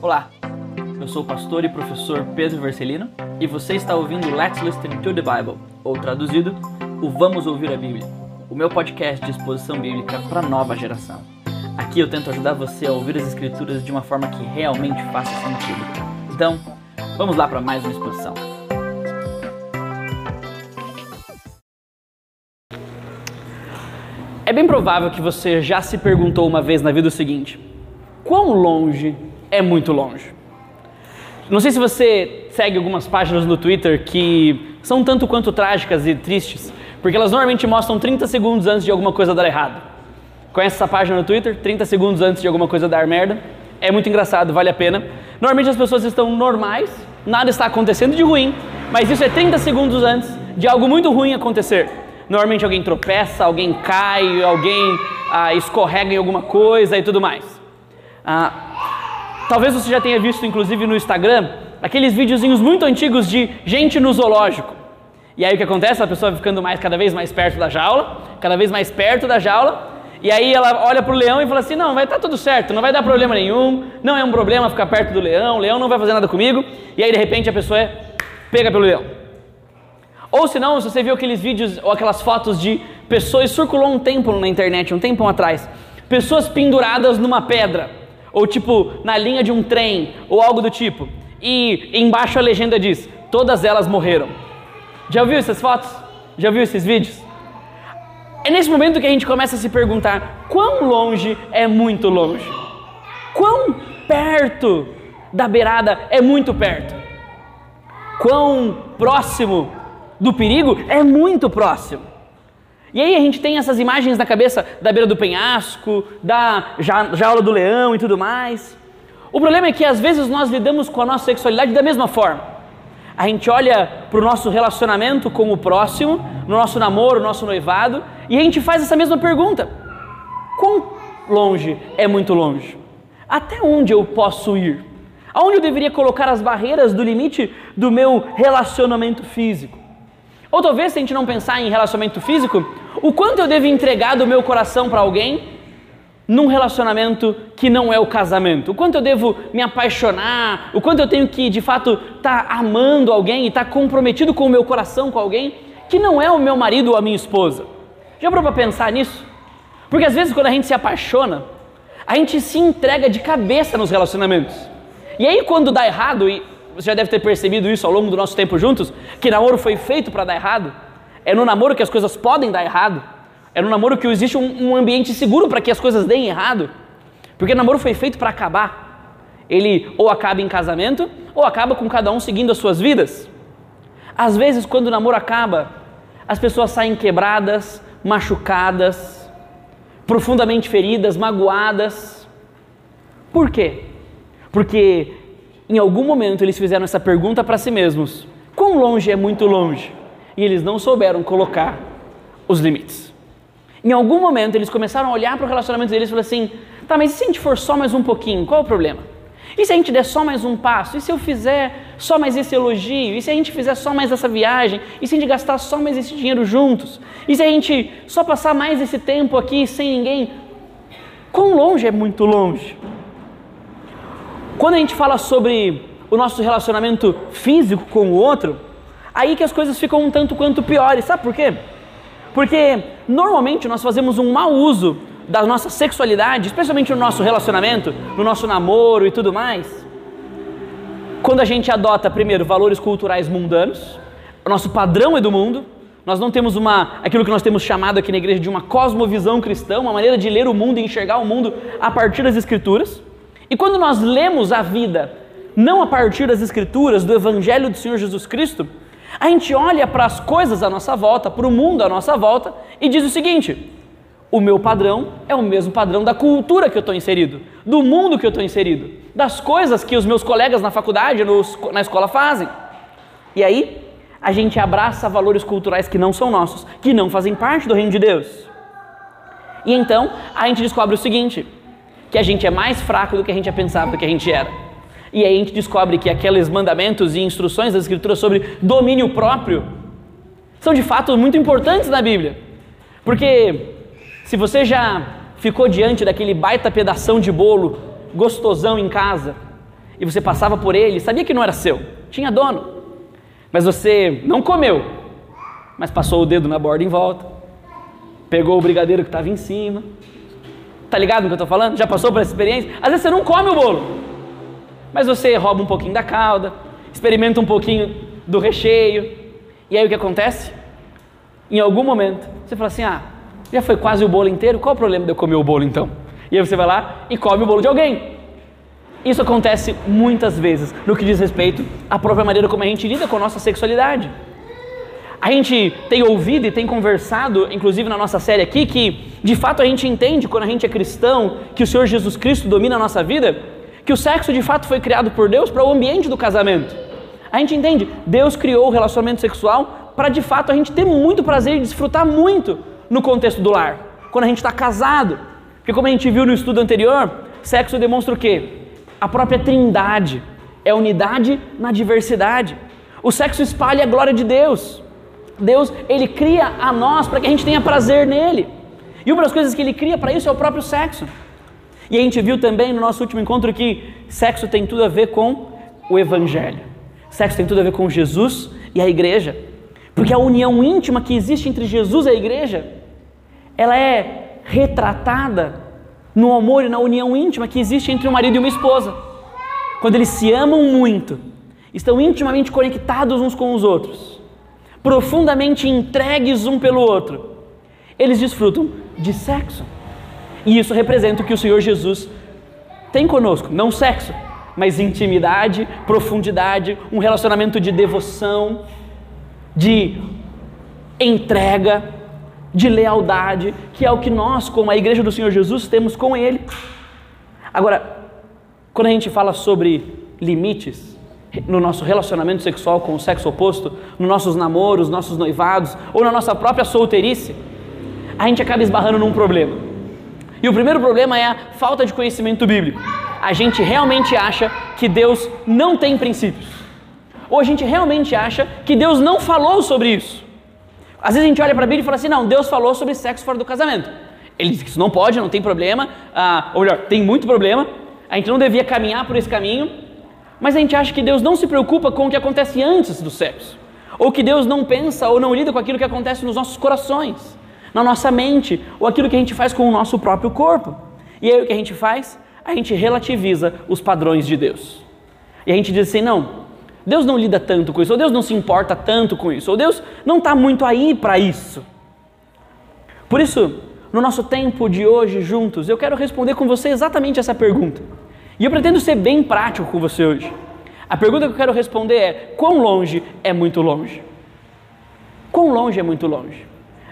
Olá, eu sou o pastor e professor Pedro Vercelino e você está ouvindo Let's Listen to the Bible, ou traduzido, o Vamos Ouvir a Bíblia, o meu podcast de exposição bíblica para nova geração. Aqui eu tento ajudar você a ouvir as Escrituras de uma forma que realmente faça sentido. Então, vamos lá para mais uma exposição. É bem provável que você já se perguntou uma vez na vida o seguinte: quão longe é muito longe? Não sei se você segue algumas páginas no Twitter que são tanto quanto trágicas e tristes, porque elas normalmente mostram 30 segundos antes de alguma coisa dar errado. Conhece essa página no Twitter? 30 segundos antes de alguma coisa dar merda. É muito engraçado, vale a pena. Normalmente as pessoas estão normais, nada está acontecendo de ruim, mas isso é 30 segundos antes de algo muito ruim acontecer. Normalmente alguém tropeça, alguém cai, alguém ah, escorrega em alguma coisa e tudo mais. Ah, talvez você já tenha visto, inclusive no Instagram, aqueles videozinhos muito antigos de gente no zoológico. E aí o que acontece? A pessoa vai ficando mais, cada vez mais perto da jaula, cada vez mais perto da jaula, e aí ela olha para o leão e fala assim: não, vai estar tá tudo certo, não vai dar problema nenhum, não é um problema ficar perto do leão, o leão não vai fazer nada comigo. E aí de repente a pessoa é pega pelo leão. Ou se não, se você viu aqueles vídeos ou aquelas fotos de pessoas, circulou um tempo na internet, um tempo atrás, pessoas penduradas numa pedra, ou tipo na linha de um trem, ou algo do tipo, e embaixo a legenda diz: todas elas morreram. Já viu essas fotos? Já viu esses vídeos? É nesse momento que a gente começa a se perguntar: quão longe é muito longe? Quão perto da beirada é muito perto? Quão próximo do perigo é muito próximo? E aí a gente tem essas imagens na cabeça da beira do penhasco, da jaula do leão e tudo mais. O problema é que às vezes nós lidamos com a nossa sexualidade da mesma forma. A gente olha para o nosso relacionamento com o próximo, no nosso namoro, no nosso noivado, e a gente faz essa mesma pergunta: quão longe é muito longe? Até onde eu posso ir? Aonde eu deveria colocar as barreiras do limite do meu relacionamento físico? Ou talvez, se a gente não pensar em relacionamento físico, o quanto eu devo entregar do meu coração para alguém num relacionamento que não é o casamento? O quanto eu devo me apaixonar? O quanto eu tenho que, de fato, estar tá amando alguém e estar tá comprometido com o meu coração com alguém que não é o meu marido ou a minha esposa? Já parou para pensar nisso? Porque às vezes, quando a gente se apaixona, a gente se entrega de cabeça nos relacionamentos. E aí, quando dá errado, e você já deve ter percebido isso ao longo do nosso tempo juntos, que namoro foi feito para dar errado, é no namoro que as coisas podem dar errado. É no namoro que existe um, um ambiente seguro para que as coisas deem errado. Porque namoro foi feito para acabar. Ele ou acaba em casamento, ou acaba com cada um seguindo as suas vidas. Às vezes, quando o namoro acaba, as pessoas saem quebradas, machucadas, profundamente feridas, magoadas. Por quê? Porque em algum momento eles fizeram essa pergunta para si mesmos: quão longe é muito longe? E eles não souberam colocar os limites. Em algum momento eles começaram a olhar para o relacionamento deles e falaram assim: tá, mas e se a gente for só mais um pouquinho? Qual é o problema? E se a gente der só mais um passo? E se eu fizer só mais esse elogio? E se a gente fizer só mais essa viagem? E se a gente gastar só mais esse dinheiro juntos? E se a gente só passar mais esse tempo aqui sem ninguém? Quão longe é muito longe? Quando a gente fala sobre o nosso relacionamento físico com o outro, aí que as coisas ficam um tanto quanto piores. Sabe por quê? Porque normalmente nós fazemos um mau uso da nossa sexualidade, especialmente no nosso relacionamento, no nosso namoro e tudo mais, quando a gente adota primeiro valores culturais mundanos, o nosso padrão é do mundo, nós não temos uma aquilo que nós temos chamado aqui na igreja de uma cosmovisão cristã, uma maneira de ler o mundo e enxergar o mundo a partir das escrituras. E quando nós lemos a vida não a partir das escrituras do evangelho do Senhor Jesus Cristo, a gente olha para as coisas à nossa volta, para o mundo à nossa volta e diz o seguinte: o meu padrão é o mesmo padrão da cultura que eu estou inserido, do mundo que eu estou inserido, das coisas que os meus colegas na faculdade, nos, na escola fazem. E aí, a gente abraça valores culturais que não são nossos, que não fazem parte do reino de Deus. E então, a gente descobre o seguinte: que a gente é mais fraco do que a gente pensava que a gente era. E aí a gente descobre que aqueles mandamentos e instruções das Escrituras sobre domínio próprio são de fato muito importantes na Bíblia. Porque se você já ficou diante daquele baita pedação de bolo gostosão em casa e você passava por ele, sabia que não era seu, tinha dono, mas você não comeu, mas passou o dedo na borda em volta, pegou o brigadeiro que estava em cima. Tá ligado no que eu estou falando? Já passou por essa experiência? Às vezes você não come o bolo, mas você rouba um pouquinho da calda, experimenta um pouquinho do recheio, e aí o que acontece? Em algum momento, você fala assim: ah, já foi quase o bolo inteiro, qual o problema de eu comer o bolo então? E aí você vai lá e come o bolo de alguém. Isso acontece muitas vezes no que diz respeito à própria maneira como a gente lida com a nossa sexualidade. A gente tem ouvido e tem conversado, inclusive na nossa série aqui, que de fato a gente entende quando a gente é cristão que o Senhor Jesus Cristo domina a nossa vida, que o sexo de fato foi criado por Deus para o ambiente do casamento. A gente entende, Deus criou o relacionamento sexual para de fato a gente ter muito prazer e desfrutar muito no contexto do lar, quando a gente está casado. Porque como a gente viu no estudo anterior, sexo demonstra o quê? A própria trindade, é unidade na diversidade. O sexo espalha a glória de Deus. Deus, ele cria a nós para que a gente tenha prazer nele. E uma das coisas que ele cria para isso é o próprio sexo. E a gente viu também no nosso último encontro que sexo tem tudo a ver com o evangelho. Sexo tem tudo a ver com Jesus e a igreja. Porque a união íntima que existe entre Jesus e a igreja, ela é retratada no amor e na união íntima que existe entre um marido e uma esposa. Quando eles se amam muito, estão intimamente conectados uns com os outros profundamente entregues um pelo outro, eles desfrutam de sexo. E isso representa o que o Senhor Jesus tem conosco, não sexo, mas intimidade, profundidade, um relacionamento de devoção, de entrega, de lealdade, que é o que nós, como a igreja do Senhor Jesus, temos com Ele. Agora, quando a gente fala sobre limites, no nosso relacionamento sexual com o sexo oposto, nos nossos namoros, nossos noivados ou na nossa própria solteirice, a gente acaba esbarrando num problema. E o primeiro problema é a falta de conhecimento bíblico. A gente realmente acha que Deus não tem princípios. Ou a gente realmente acha que Deus não falou sobre isso. Às vezes a gente olha para a Bíblia e fala assim: não, Deus falou sobre sexo fora do casamento. Ele diz que isso não pode, não tem problema, ah, ou melhor, tem muito problema, a gente não devia caminhar por esse caminho, mas a gente acha que Deus não se preocupa com o que acontece antes do sexo, ou que Deus não pensa ou não lida com aquilo que acontece nos nossos corações, na nossa mente, ou aquilo que a gente faz com o nosso próprio corpo. E aí o que a gente faz? A gente relativiza os padrões de Deus. E a gente diz assim: não, Deus não lida tanto com isso, ou Deus não se importa tanto com isso, ou Deus não está muito aí para isso. Por isso, no nosso tempo de hoje juntos, eu quero responder com você exatamente essa pergunta. E eu pretendo ser bem prático com você hoje. A pergunta que eu quero responder é: quão longe é muito longe? Quão longe é muito longe?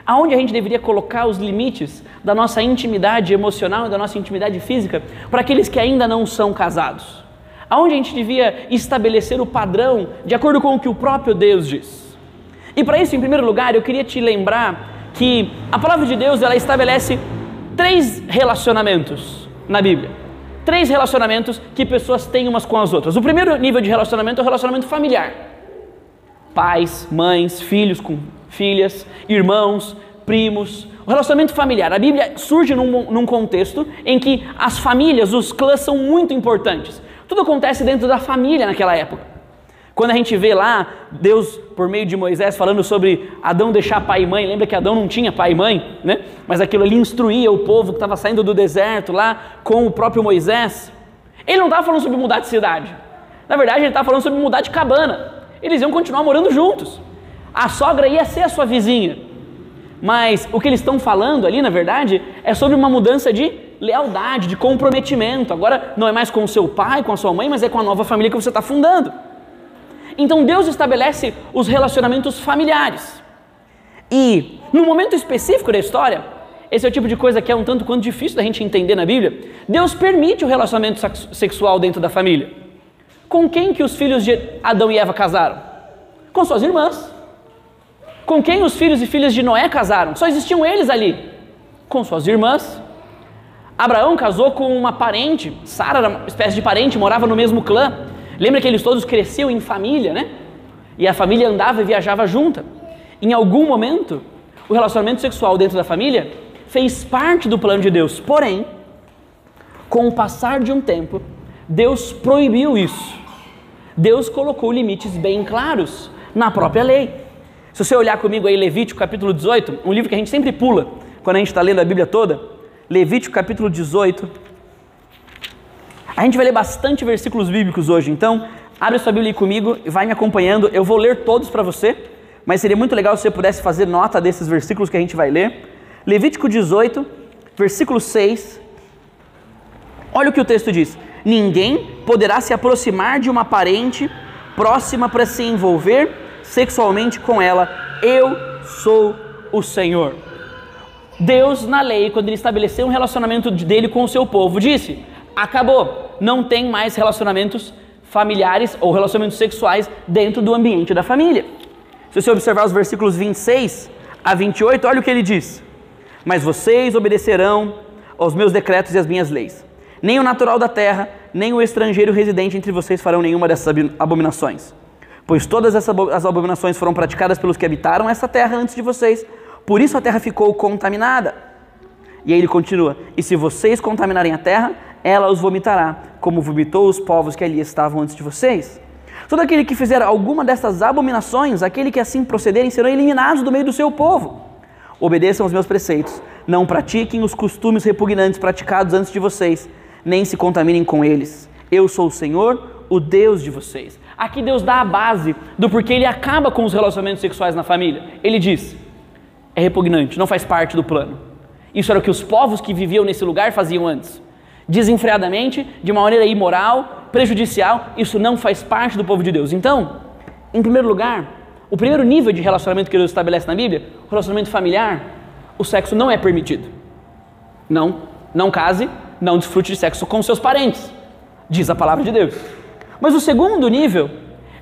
Aonde a gente deveria colocar os limites da nossa intimidade emocional e da nossa intimidade física para aqueles que ainda não são casados? Aonde a gente devia estabelecer o padrão de acordo com o que o próprio Deus diz? E para isso, em primeiro lugar, eu queria te lembrar que a palavra de Deus ela estabelece três relacionamentos na Bíblia três relacionamentos que pessoas têm umas com as outras. O primeiro nível de relacionamento é o relacionamento familiar. Pais, mães, filhos com filhas, irmãos, primos. O relacionamento familiar. A Bíblia surge num, num contexto em que as famílias, os clãs são muito importantes. Tudo acontece dentro da família naquela época. Quando a gente vê lá Deus, por meio de Moisés, falando sobre Adão deixar pai e mãe, lembra que Adão não tinha pai e mãe, né? Mas aquilo ali instruía o povo que estava saindo do deserto lá com o próprio Moisés. Ele não estava falando sobre mudar de cidade. Na verdade, ele estava falando sobre mudar de cabana. Eles iam continuar morando juntos. A sogra ia ser a sua vizinha. Mas o que eles estão falando ali, na verdade, é sobre uma mudança de lealdade, de comprometimento. Agora não é mais com o seu pai, com a sua mãe, mas é com a nova família que você está fundando. Então Deus estabelece os relacionamentos familiares. E no momento específico da história, esse é o tipo de coisa que é um tanto quanto difícil da gente entender na Bíblia. Deus permite o relacionamento sexual dentro da família. Com quem que os filhos de Adão e Eva casaram? Com suas irmãs. Com quem os filhos e filhas de Noé casaram? Só existiam eles ali. Com suas irmãs. Abraão casou com uma parente, Sara uma espécie de parente, morava no mesmo clã. Lembra que eles todos cresciam em família, né? E a família andava e viajava junta. Em algum momento, o relacionamento sexual dentro da família fez parte do plano de Deus. Porém, com o passar de um tempo, Deus proibiu isso. Deus colocou limites bem claros na própria lei. Se você olhar comigo aí Levítico capítulo 18, um livro que a gente sempre pula quando a gente está lendo a Bíblia toda, Levítico capítulo 18. A gente vai ler bastante versículos bíblicos hoje, então abre sua Bíblia aí comigo e vai me acompanhando. Eu vou ler todos para você, mas seria muito legal se você pudesse fazer nota desses versículos que a gente vai ler. Levítico 18, versículo 6. Olha o que o texto diz: Ninguém poderá se aproximar de uma parente próxima para se envolver sexualmente com ela. Eu sou o Senhor. Deus, na lei, quando ele estabeleceu um relacionamento dele com o seu povo, disse: acabou, não tem mais relacionamentos familiares ou relacionamentos sexuais dentro do ambiente da família. Se você observar os versículos 26 a 28, olha o que ele diz: Mas vocês obedecerão aos meus decretos e às minhas leis. Nem o natural da terra, nem o estrangeiro residente entre vocês farão nenhuma dessas abominações. Pois todas essas abominações foram praticadas pelos que habitaram essa terra antes de vocês, por isso a terra ficou contaminada. E aí ele continua: E se vocês contaminarem a terra, ela os vomitará, como vomitou os povos que ali estavam antes de vocês. Todo aquele que fizer alguma dessas abominações, aquele que assim procederem, serão eliminados do meio do seu povo. Obedeçam os meus preceitos, não pratiquem os costumes repugnantes praticados antes de vocês, nem se contaminem com eles. Eu sou o Senhor, o Deus de vocês. Aqui Deus dá a base do porquê ele acaba com os relacionamentos sexuais na família. Ele diz: é repugnante, não faz parte do plano. Isso era o que os povos que viviam nesse lugar faziam antes. Desenfreadamente, de uma maneira imoral, prejudicial, isso não faz parte do povo de Deus. Então, em primeiro lugar, o primeiro nível de relacionamento que Deus estabelece na Bíblia, o relacionamento familiar, o sexo não é permitido. Não, não case, não desfrute de sexo com seus parentes, diz a palavra de Deus. Mas o segundo nível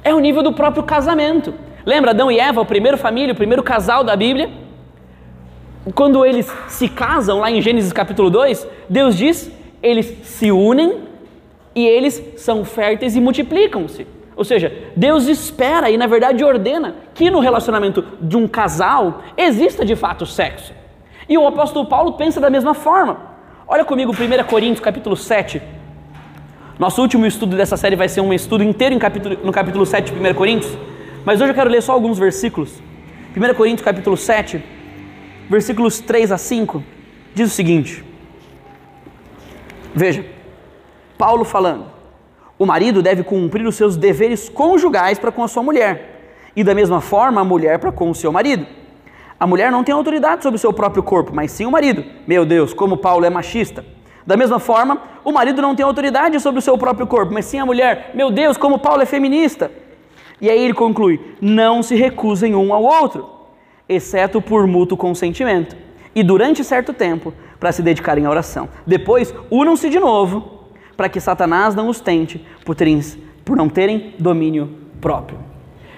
é o nível do próprio casamento. Lembra Adão e Eva, o primeiro família, o primeiro casal da Bíblia? quando eles se casam, lá em Gênesis capítulo 2, Deus diz: eles se unem e eles são férteis e multiplicam-se. Ou seja, Deus espera e na verdade ordena que no relacionamento de um casal exista de fato sexo. E o apóstolo Paulo pensa da mesma forma. Olha comigo 1 Coríntios capítulo 7. Nosso último estudo dessa série vai ser um estudo inteiro capítulo, no capítulo 7 de 1 Coríntios, mas hoje eu quero ler só alguns versículos. 1 Coríntios capítulo 7, versículos 3 a 5, diz o seguinte: Veja, Paulo falando: o marido deve cumprir os seus deveres conjugais para com a sua mulher, e da mesma forma a mulher para com o seu marido. A mulher não tem autoridade sobre o seu próprio corpo, mas sim o marido. Meu Deus, como Paulo é machista. Da mesma forma, o marido não tem autoridade sobre o seu próprio corpo, mas sim a mulher. Meu Deus, como Paulo é feminista. E aí ele conclui: não se recusem um ao outro exceto por mútuo consentimento, e durante certo tempo para se dedicarem à oração. Depois, unam-se de novo, para que Satanás não os tente por, terem, por não terem domínio próprio.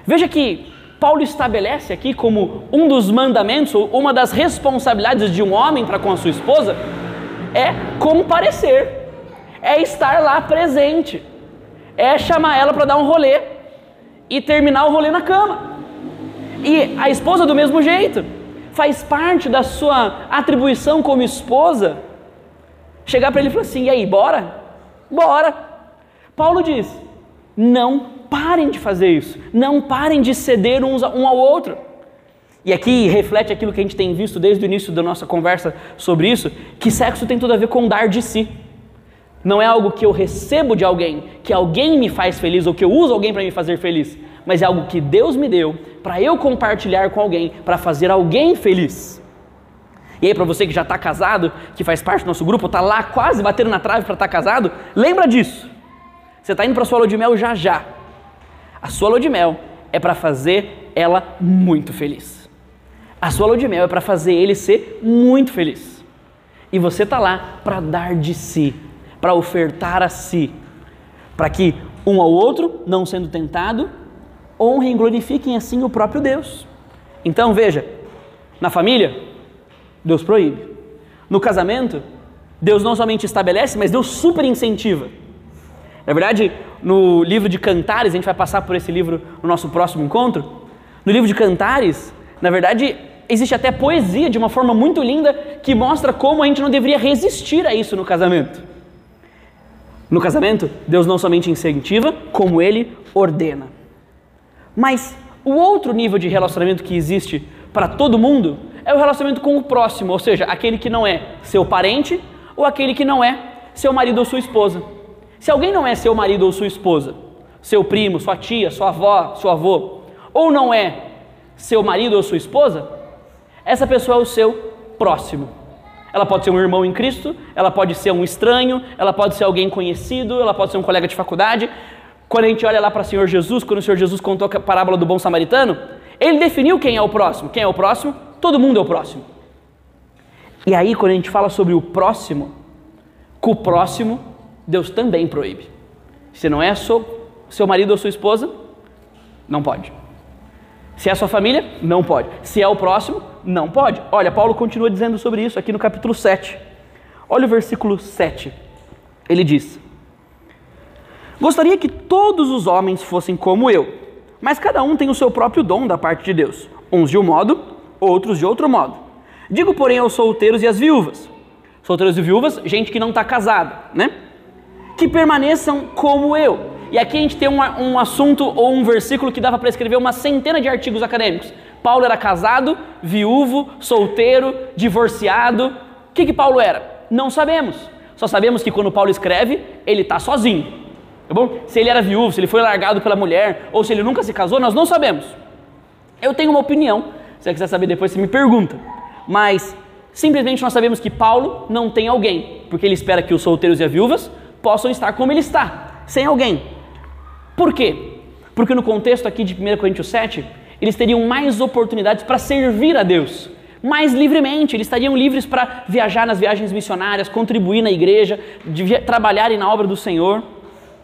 Veja que Paulo estabelece aqui como um dos mandamentos, ou uma das responsabilidades de um homem para com a sua esposa, é comparecer, é estar lá presente, é chamar ela para dar um rolê e terminar o rolê na cama. E a esposa do mesmo jeito. Faz parte da sua atribuição como esposa chegar para ele e falar assim: e aí, bora? Bora. Paulo diz: não parem de fazer isso, não parem de ceder uns um ao outro. E aqui reflete aquilo que a gente tem visto desde o início da nossa conversa sobre isso, que sexo tem tudo a ver com dar de si. Não é algo que eu recebo de alguém, que alguém me faz feliz ou que eu uso alguém para me fazer feliz, mas é algo que Deus me deu para eu compartilhar com alguém, para fazer alguém feliz. E aí, para você que já está casado, que faz parte do nosso grupo, está lá quase batendo na trave para estar tá casado, lembra disso. Você está indo para sua lua de mel já já. A sua lua de mel é para fazer ela muito feliz. A sua lua de mel é para fazer ele ser muito feliz. E você está lá para dar de si, para ofertar a si, para que um ao outro, não sendo tentado, honrem e glorifiquem assim o próprio Deus. Então veja, na família, Deus proíbe. No casamento, Deus não somente estabelece, mas Deus super incentiva. Na verdade, no livro de Cantares, a gente vai passar por esse livro no nosso próximo encontro. No livro de Cantares, na verdade, existe até poesia de uma forma muito linda que mostra como a gente não deveria resistir a isso no casamento. No casamento, Deus não somente incentiva, como ele ordena. Mas o outro nível de relacionamento que existe para todo mundo é o relacionamento com o próximo, ou seja, aquele que não é seu parente ou aquele que não é seu marido ou sua esposa. Se alguém não é seu marido ou sua esposa, seu primo, sua tia, sua avó, seu avô, ou não é seu marido ou sua esposa, essa pessoa é o seu próximo. Ela pode ser um irmão em Cristo, ela pode ser um estranho, ela pode ser alguém conhecido, ela pode ser um colega de faculdade. Quando a gente olha lá para o Senhor Jesus, quando o Senhor Jesus contou a parábola do bom samaritano, ele definiu quem é o próximo. Quem é o próximo? Todo mundo é o próximo. E aí, quando a gente fala sobre o próximo, com o próximo, Deus também proíbe. Se não é seu, seu marido ou sua esposa, não pode. Se é sua família, não pode. Se é o próximo, não pode. Olha, Paulo continua dizendo sobre isso aqui no capítulo 7. Olha o versículo 7. Ele diz: Gostaria que todos os homens fossem como eu, mas cada um tem o seu próprio dom da parte de Deus, uns de um modo, outros de outro modo. Digo, porém, aos solteiros e às viúvas: solteiros e viúvas, gente que não está casada, né? Que permaneçam como eu e aqui a gente tem um, um assunto ou um versículo que dava para escrever uma centena de artigos acadêmicos. Paulo era casado, viúvo, solteiro, divorciado. O que, que Paulo era? Não sabemos. Só sabemos que quando Paulo escreve, ele está sozinho. Tá bom? Se ele era viúvo, se ele foi largado pela mulher, ou se ele nunca se casou, nós não sabemos. Eu tenho uma opinião. Se você quiser saber depois, você me pergunta. Mas simplesmente nós sabemos que Paulo não tem alguém, porque ele espera que os solteiros e as viúvas possam estar como ele está, sem alguém. Por quê? Porque no contexto aqui de 1 Coríntios 7, eles teriam mais oportunidades para servir a Deus, mais livremente, eles estariam livres para viajar nas viagens missionárias, contribuir na igreja, trabalharem na obra do Senhor.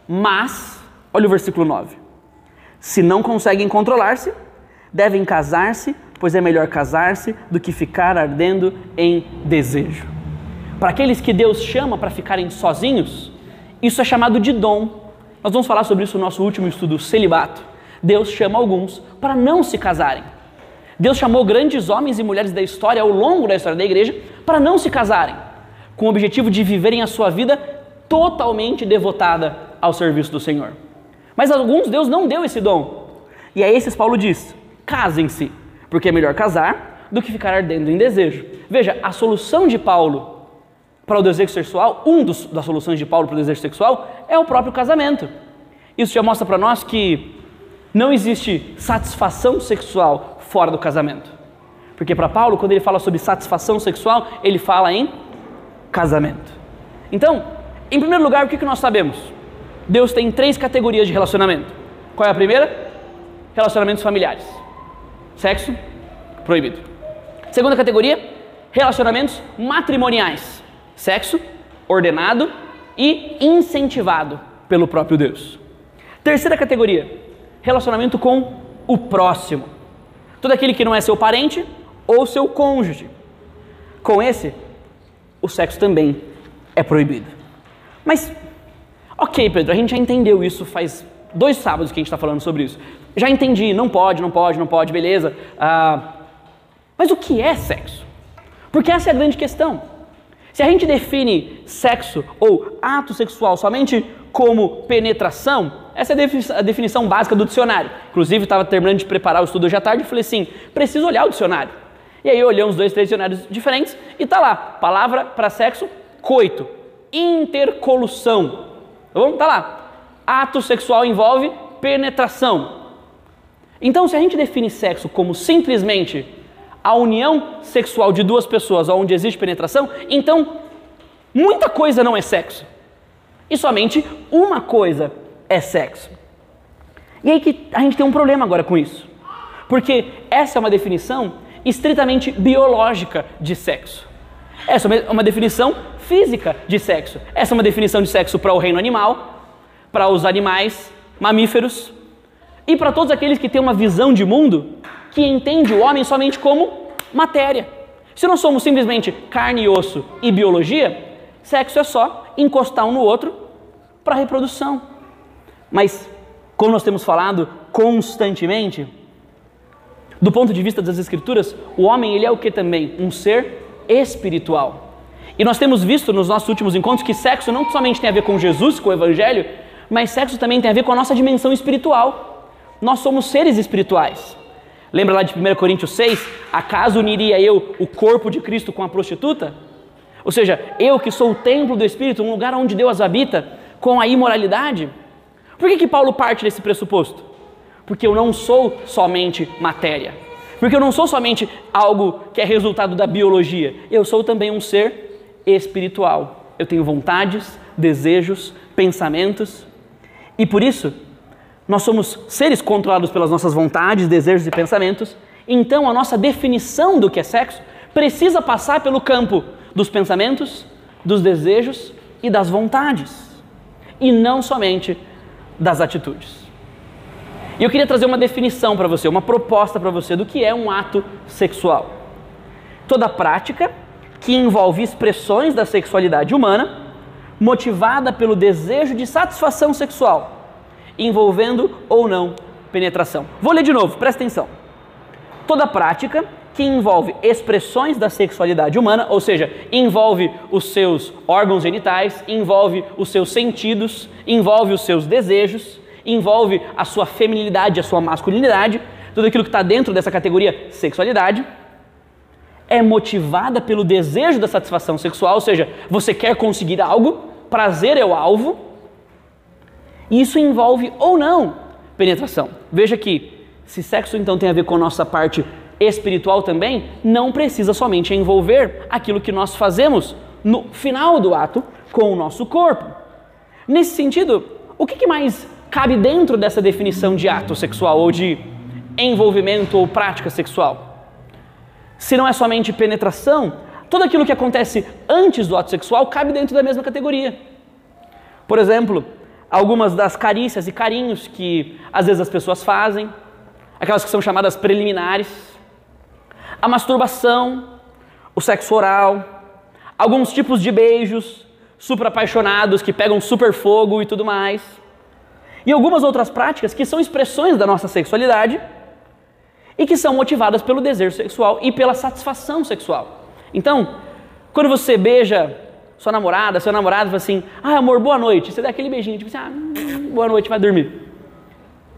Mas, olha o versículo 9: se não conseguem controlar-se, devem casar-se, pois é melhor casar-se do que ficar ardendo em desejo. Para aqueles que Deus chama para ficarem sozinhos, isso é chamado de dom. Nós vamos falar sobre isso no nosso último estudo, celibato. Deus chama alguns para não se casarem. Deus chamou grandes homens e mulheres da história, ao longo da história da igreja, para não se casarem, com o objetivo de viverem a sua vida totalmente devotada ao serviço do Senhor. Mas alguns Deus não deu esse dom. E a esses Paulo diz: casem-se, porque é melhor casar do que ficar ardendo em desejo. Veja, a solução de Paulo para o desejo sexual, um dos, das soluções de Paulo para o desejo sexual é o próprio casamento. Isso já mostra para nós que não existe satisfação sexual fora do casamento. Porque para Paulo, quando ele fala sobre satisfação sexual, ele fala em casamento. Então, em primeiro lugar, o que nós sabemos? Deus tem três categorias de relacionamento. Qual é a primeira? Relacionamentos familiares. Sexo proibido. Segunda categoria, relacionamentos matrimoniais sexo ordenado e incentivado pelo próprio Deus. Terceira categoria, relacionamento com o próximo. Todo aquele que não é seu parente ou seu cônjuge. Com esse, o sexo também é proibido. Mas, ok, Pedro, a gente já entendeu isso faz dois sábados que a gente está falando sobre isso. Já entendi, não pode, não pode, não pode, beleza. Ah, mas o que é sexo? Porque essa é a grande questão. Se a gente define sexo ou ato sexual somente como penetração, essa é a definição básica do dicionário. Inclusive, estava terminando de preparar o estudo hoje à tarde e falei assim: preciso olhar o dicionário. E aí eu olhei uns dois, três dicionários diferentes e tá lá, palavra para sexo, coito, intercolução. Tá bom? Tá lá. Ato sexual envolve penetração. Então, se a gente define sexo como simplesmente a união sexual de duas pessoas onde existe penetração, então muita coisa não é sexo. E somente uma coisa é sexo. E aí que a gente tem um problema agora com isso. Porque essa é uma definição estritamente biológica de sexo. Essa é uma definição física de sexo. Essa é uma definição de sexo para o reino animal, para os animais mamíferos e para todos aqueles que têm uma visão de mundo que entende o homem somente como matéria. Se nós somos simplesmente carne e osso e biologia, sexo é só encostar um no outro para reprodução. Mas, como nós temos falado constantemente, do ponto de vista das escrituras, o homem ele é o que também? Um ser espiritual. E nós temos visto nos nossos últimos encontros que sexo não somente tem a ver com Jesus, com o Evangelho, mas sexo também tem a ver com a nossa dimensão espiritual. Nós somos seres espirituais. Lembra lá de 1 Coríntios 6? Acaso uniria eu o corpo de Cristo com a prostituta? Ou seja, eu que sou o templo do Espírito, um lugar onde Deus habita, com a imoralidade? Por que, que Paulo parte desse pressuposto? Porque eu não sou somente matéria. Porque eu não sou somente algo que é resultado da biologia. Eu sou também um ser espiritual. Eu tenho vontades, desejos, pensamentos. E por isso, nós somos seres controlados pelas nossas vontades, desejos e pensamentos. Então, a nossa definição do que é sexo precisa passar pelo campo dos pensamentos, dos desejos e das vontades, e não somente das atitudes. E eu queria trazer uma definição para você, uma proposta para você do que é um ato sexual. Toda prática que envolve expressões da sexualidade humana motivada pelo desejo de satisfação sexual, envolvendo ou não penetração. Vou ler de novo, presta atenção. Toda prática que envolve expressões da sexualidade humana, ou seja, envolve os seus órgãos genitais, envolve os seus sentidos, envolve os seus desejos, envolve a sua feminilidade, a sua masculinidade, tudo aquilo que está dentro dessa categoria sexualidade, é motivada pelo desejo da satisfação sexual, ou seja, você quer conseguir algo, prazer é o alvo, e isso envolve ou não penetração. Veja que, se sexo então tem a ver com a nossa parte espiritual também não precisa somente envolver aquilo que nós fazemos no final do ato com o nosso corpo. Nesse sentido, o que, mais cabe dentro dessa definição de ato sexual ou de envolvimento ou prática sexual? Se não é somente penetração, tudo aquilo que acontece antes do ato sexual cabe dentro da mesma categoria. Por exemplo, algumas das carícias e carinhos que às vezes as pessoas fazem, aquelas que são chamadas preliminares, a masturbação, o sexo oral, alguns tipos de beijos super apaixonados que pegam super fogo e tudo mais. E algumas outras práticas que são expressões da nossa sexualidade e que são motivadas pelo desejo sexual e pela satisfação sexual. Então, quando você beija sua namorada, seu namorado fala assim: "Ah, amor, boa noite". Você dá aquele beijinho, tipo assim: "Ah, boa noite, vai dormir".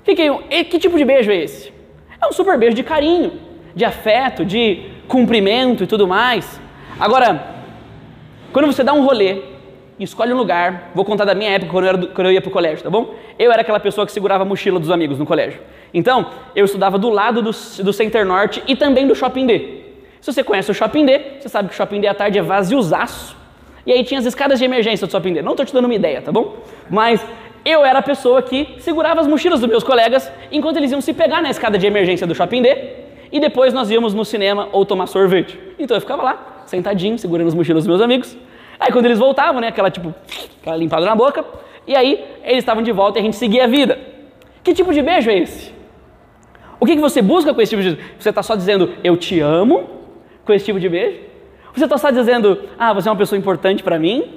Fiquei, que tipo de beijo é esse? É um super beijo de carinho de afeto, de cumprimento e tudo mais. Agora, quando você dá um rolê escolhe um lugar, vou contar da minha época quando eu, era, quando eu ia para o colégio, tá bom? Eu era aquela pessoa que segurava a mochila dos amigos no colégio. Então, eu estudava do lado do, do Center Norte e também do Shopping D. Se você conhece o Shopping D, você sabe que o Shopping D à tarde é vaziozaço. E aí tinha as escadas de emergência do Shopping D. Não estou te dando uma ideia, tá bom? Mas eu era a pessoa que segurava as mochilas dos meus colegas enquanto eles iam se pegar na escada de emergência do Shopping D e depois nós íamos no cinema ou tomar sorvete. Então eu ficava lá, sentadinho, segurando as mochilas dos meus amigos. Aí quando eles voltavam, né, aquela tipo, aquela limpada na boca, e aí eles estavam de volta e a gente seguia a vida. Que tipo de beijo é esse? O que, que você busca com esse tipo de beijo? Você está só dizendo eu te amo com esse tipo de beijo? Você está só dizendo, ah, você é uma pessoa importante para mim?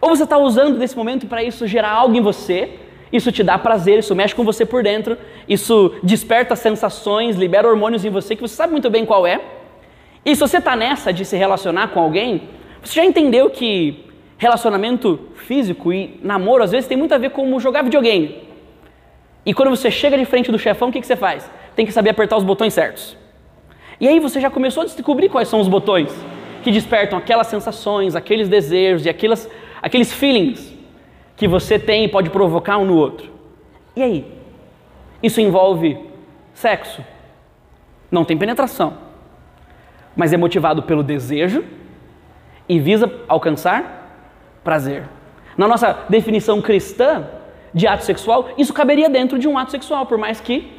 Ou você está usando desse momento para isso gerar algo em você isso te dá prazer, isso mexe com você por dentro, isso desperta sensações, libera hormônios em você que você sabe muito bem qual é. E se você está nessa de se relacionar com alguém, você já entendeu que relacionamento físico e namoro às vezes tem muito a ver com jogar videogame. E quando você chega de frente do chefão, o que, que você faz? Tem que saber apertar os botões certos. E aí você já começou a descobrir quais são os botões que despertam aquelas sensações, aqueles desejos e aquelas, aqueles feelings que você tem e pode provocar um no outro. E aí? Isso envolve sexo? Não tem penetração, mas é motivado pelo desejo e visa alcançar prazer. Na nossa definição cristã de ato sexual, isso caberia dentro de um ato sexual, por mais que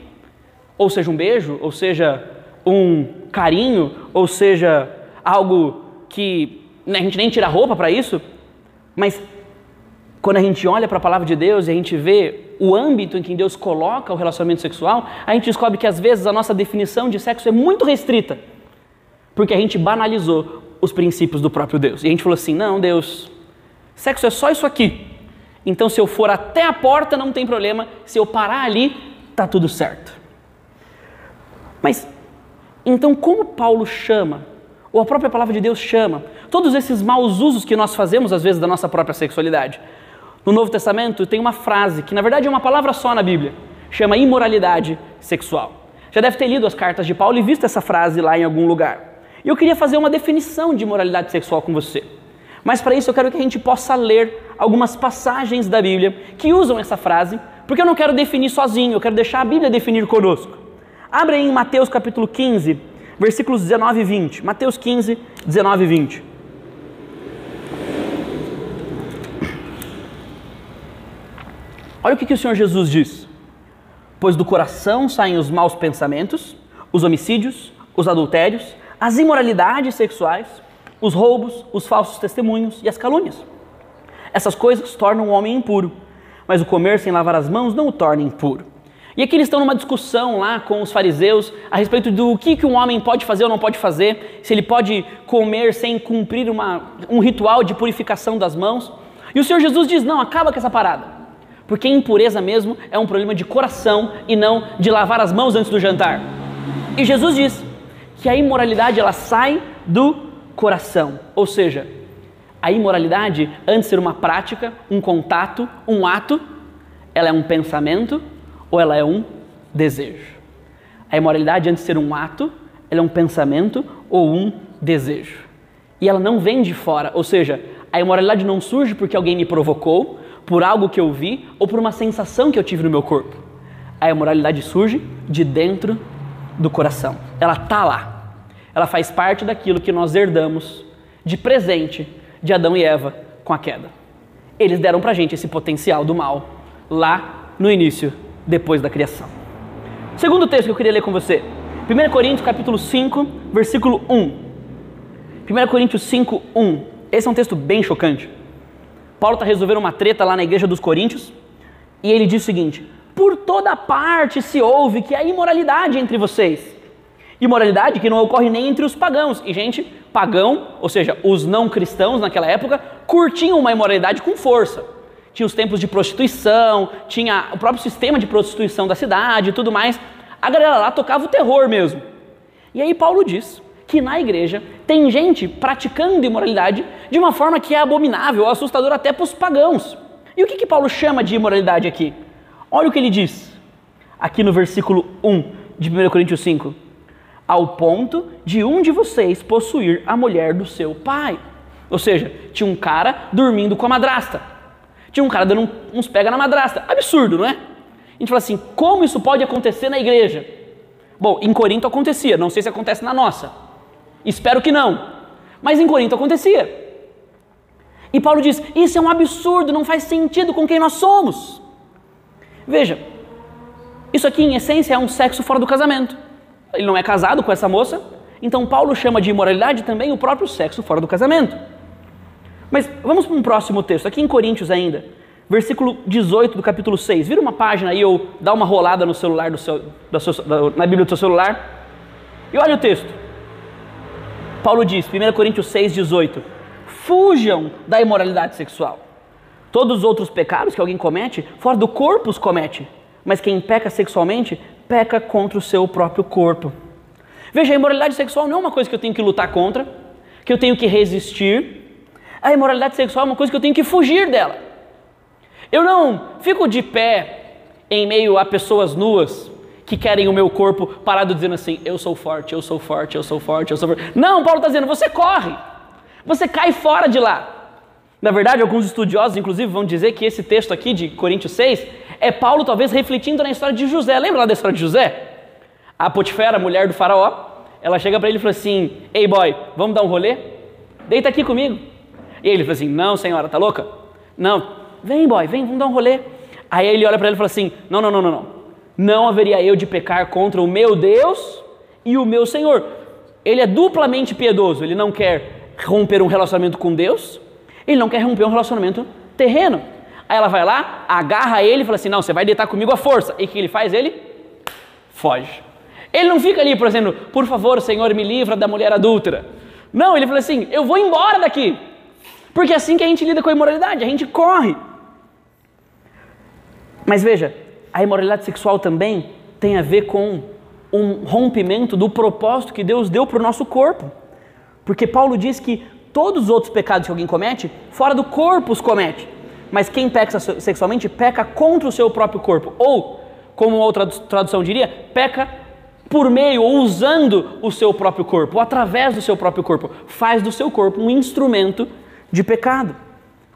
ou seja um beijo, ou seja um carinho, ou seja algo que né, a gente nem tira roupa para isso, mas quando a gente olha para a palavra de Deus e a gente vê o âmbito em que Deus coloca o relacionamento sexual, a gente descobre que às vezes a nossa definição de sexo é muito restrita, porque a gente banalizou os princípios do próprio Deus. E a gente falou assim: não, Deus, sexo é só isso aqui. Então, se eu for até a porta, não tem problema, se eu parar ali, tá tudo certo. Mas, então, como Paulo chama ou a própria palavra de Deus chama. Todos esses maus usos que nós fazemos, às vezes, da nossa própria sexualidade. No Novo Testamento tem uma frase, que na verdade é uma palavra só na Bíblia, chama imoralidade sexual. Já deve ter lido as cartas de Paulo e visto essa frase lá em algum lugar. E eu queria fazer uma definição de imoralidade sexual com você. Mas para isso eu quero que a gente possa ler algumas passagens da Bíblia que usam essa frase, porque eu não quero definir sozinho, eu quero deixar a Bíblia definir conosco. Abre aí em Mateus capítulo 15, versículos 19 e 20. Mateus 15, 19 e 20. Olha o que, que o Senhor Jesus diz. Pois do coração saem os maus pensamentos, os homicídios, os adultérios, as imoralidades sexuais, os roubos, os falsos testemunhos e as calúnias. Essas coisas tornam o homem impuro, mas o comer sem lavar as mãos não o torna impuro. E aqui eles estão numa discussão lá com os fariseus a respeito do que, que um homem pode fazer ou não pode fazer, se ele pode comer sem cumprir uma, um ritual de purificação das mãos. E o Senhor Jesus diz: não, acaba com essa parada. Porque impureza mesmo é um problema de coração e não de lavar as mãos antes do jantar. E Jesus diz que a imoralidade ela sai do coração, ou seja, a imoralidade, antes de ser uma prática, um contato, um ato, ela é um pensamento ou ela é um desejo. A imoralidade, antes de ser um ato, ela é um pensamento ou um desejo. E ela não vem de fora, ou seja, a imoralidade não surge porque alguém me provocou, por algo que eu vi ou por uma sensação que eu tive no meu corpo. A imoralidade surge de dentro do coração. Ela está lá. Ela faz parte daquilo que nós herdamos de presente de Adão e Eva com a queda. Eles deram para a gente esse potencial do mal lá no início depois da criação. Segundo texto que eu queria ler com você, 1 Coríntios capítulo 5, versículo 1. 1 Coríntios 5, 1. Esse é um texto bem chocante. Paulo está resolvendo uma treta lá na igreja dos Coríntios e ele diz o seguinte: Por toda parte se ouve que há imoralidade entre vocês. Imoralidade que não ocorre nem entre os pagãos. E, gente, pagão, ou seja, os não cristãos naquela época, curtiam uma imoralidade com força tinha os templos de prostituição, tinha o próprio sistema de prostituição da cidade e tudo mais. A galera lá tocava o terror mesmo. E aí Paulo diz que na igreja tem gente praticando imoralidade de uma forma que é abominável, assustadora até para os pagãos. E o que, que Paulo chama de imoralidade aqui? Olha o que ele diz aqui no versículo 1 de 1 Coríntios 5. Ao ponto de um de vocês possuir a mulher do seu pai. Ou seja, tinha um cara dormindo com a madrasta. Tinha um cara dando uns pega na madrasta. Absurdo, não é? A gente fala assim: como isso pode acontecer na igreja? Bom, em Corinto acontecia, não sei se acontece na nossa. Espero que não. Mas em Corinto acontecia. E Paulo diz: Isso é um absurdo, não faz sentido com quem nós somos. Veja, isso aqui em essência é um sexo fora do casamento. Ele não é casado com essa moça, então Paulo chama de imoralidade também o próprio sexo fora do casamento. Mas vamos para um próximo texto, aqui em Coríntios ainda, versículo 18 do capítulo 6. Vira uma página aí ou dá uma rolada no celular do seu, da sua, da, na Bíblia do seu celular. E olha o texto. Paulo diz, 1 Coríntios 6, 18: Fujam da imoralidade sexual. Todos os outros pecados que alguém comete, fora do corpo os comete. Mas quem peca sexualmente, peca contra o seu próprio corpo. Veja, a imoralidade sexual não é uma coisa que eu tenho que lutar contra, que eu tenho que resistir, a imoralidade sexual é uma coisa que eu tenho que fugir dela. Eu não fico de pé em meio a pessoas nuas que querem o meu corpo parado dizendo assim: eu sou forte, eu sou forte, eu sou forte, eu sou forte. Não, Paulo está dizendo: você corre, você cai fora de lá. Na verdade, alguns estudiosos, inclusive, vão dizer que esse texto aqui de Coríntios 6 é Paulo talvez refletindo na história de José. Lembra lá da história de José? A Potifera, mulher do faraó, ela chega para ele e fala assim: Ei boy, vamos dar um rolê? Deita aqui comigo. E ele falou assim: Não, senhora, tá louca? Não, vem, boy, vem, vamos dar um rolê. Aí ele olha para ele e fala assim: Não, não, não, não, não. Não haveria eu de pecar contra o meu Deus e o meu Senhor. Ele é duplamente piedoso. Ele não quer romper um relacionamento com Deus, ele não quer romper um relacionamento terreno. Aí ela vai lá, agarra ele e fala assim: Não, você vai deitar comigo à força. E o que ele faz? Ele foge. Ele não fica ali, por exemplo, por favor, Senhor, me livra da mulher adúltera. Não, ele fala assim: Eu vou embora daqui. Porque é assim que a gente lida com a imoralidade, a gente corre. Mas veja, a imoralidade sexual também tem a ver com um rompimento do propósito que Deus deu para o nosso corpo. Porque Paulo diz que todos os outros pecados que alguém comete, fora do corpo os comete. Mas quem peca sexualmente peca contra o seu próprio corpo. Ou, como outra tradução diria, peca por meio ou usando o seu próprio corpo, ou através do seu próprio corpo. Faz do seu corpo um instrumento de pecado,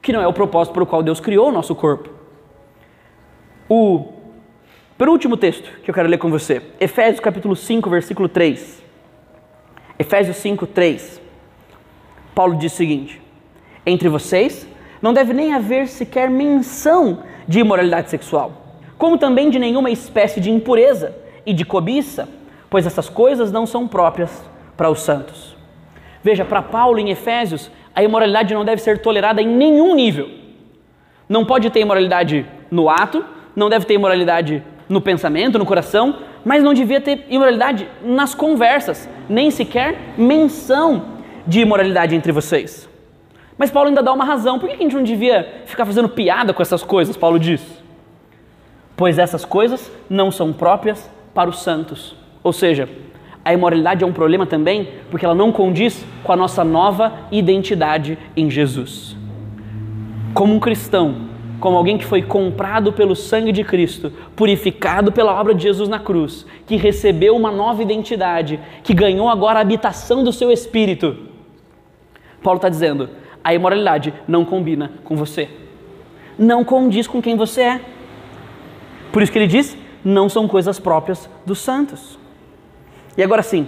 que não é o propósito para o qual Deus criou o nosso corpo. O penúltimo texto que eu quero ler com você, Efésios capítulo 5, versículo 3. Efésios 5, 3. Paulo diz o seguinte: Entre vocês não deve nem haver sequer menção de imoralidade sexual, como também de nenhuma espécie de impureza e de cobiça, pois essas coisas não são próprias para os santos. Veja, para Paulo em Efésios, a imoralidade não deve ser tolerada em nenhum nível. Não pode ter imoralidade no ato, não deve ter imoralidade no pensamento, no coração, mas não devia ter imoralidade nas conversas, nem sequer menção de imoralidade entre vocês. Mas Paulo ainda dá uma razão. Por que a gente não devia ficar fazendo piada com essas coisas? Paulo diz. Pois essas coisas não são próprias para os santos. Ou seja, a imoralidade é um problema também porque ela não condiz com a nossa nova identidade em Jesus. Como um cristão, como alguém que foi comprado pelo sangue de Cristo, purificado pela obra de Jesus na cruz, que recebeu uma nova identidade, que ganhou agora a habitação do seu espírito. Paulo está dizendo: a imoralidade não combina com você, não condiz com quem você é. Por isso que ele diz: não são coisas próprias dos santos. E agora sim,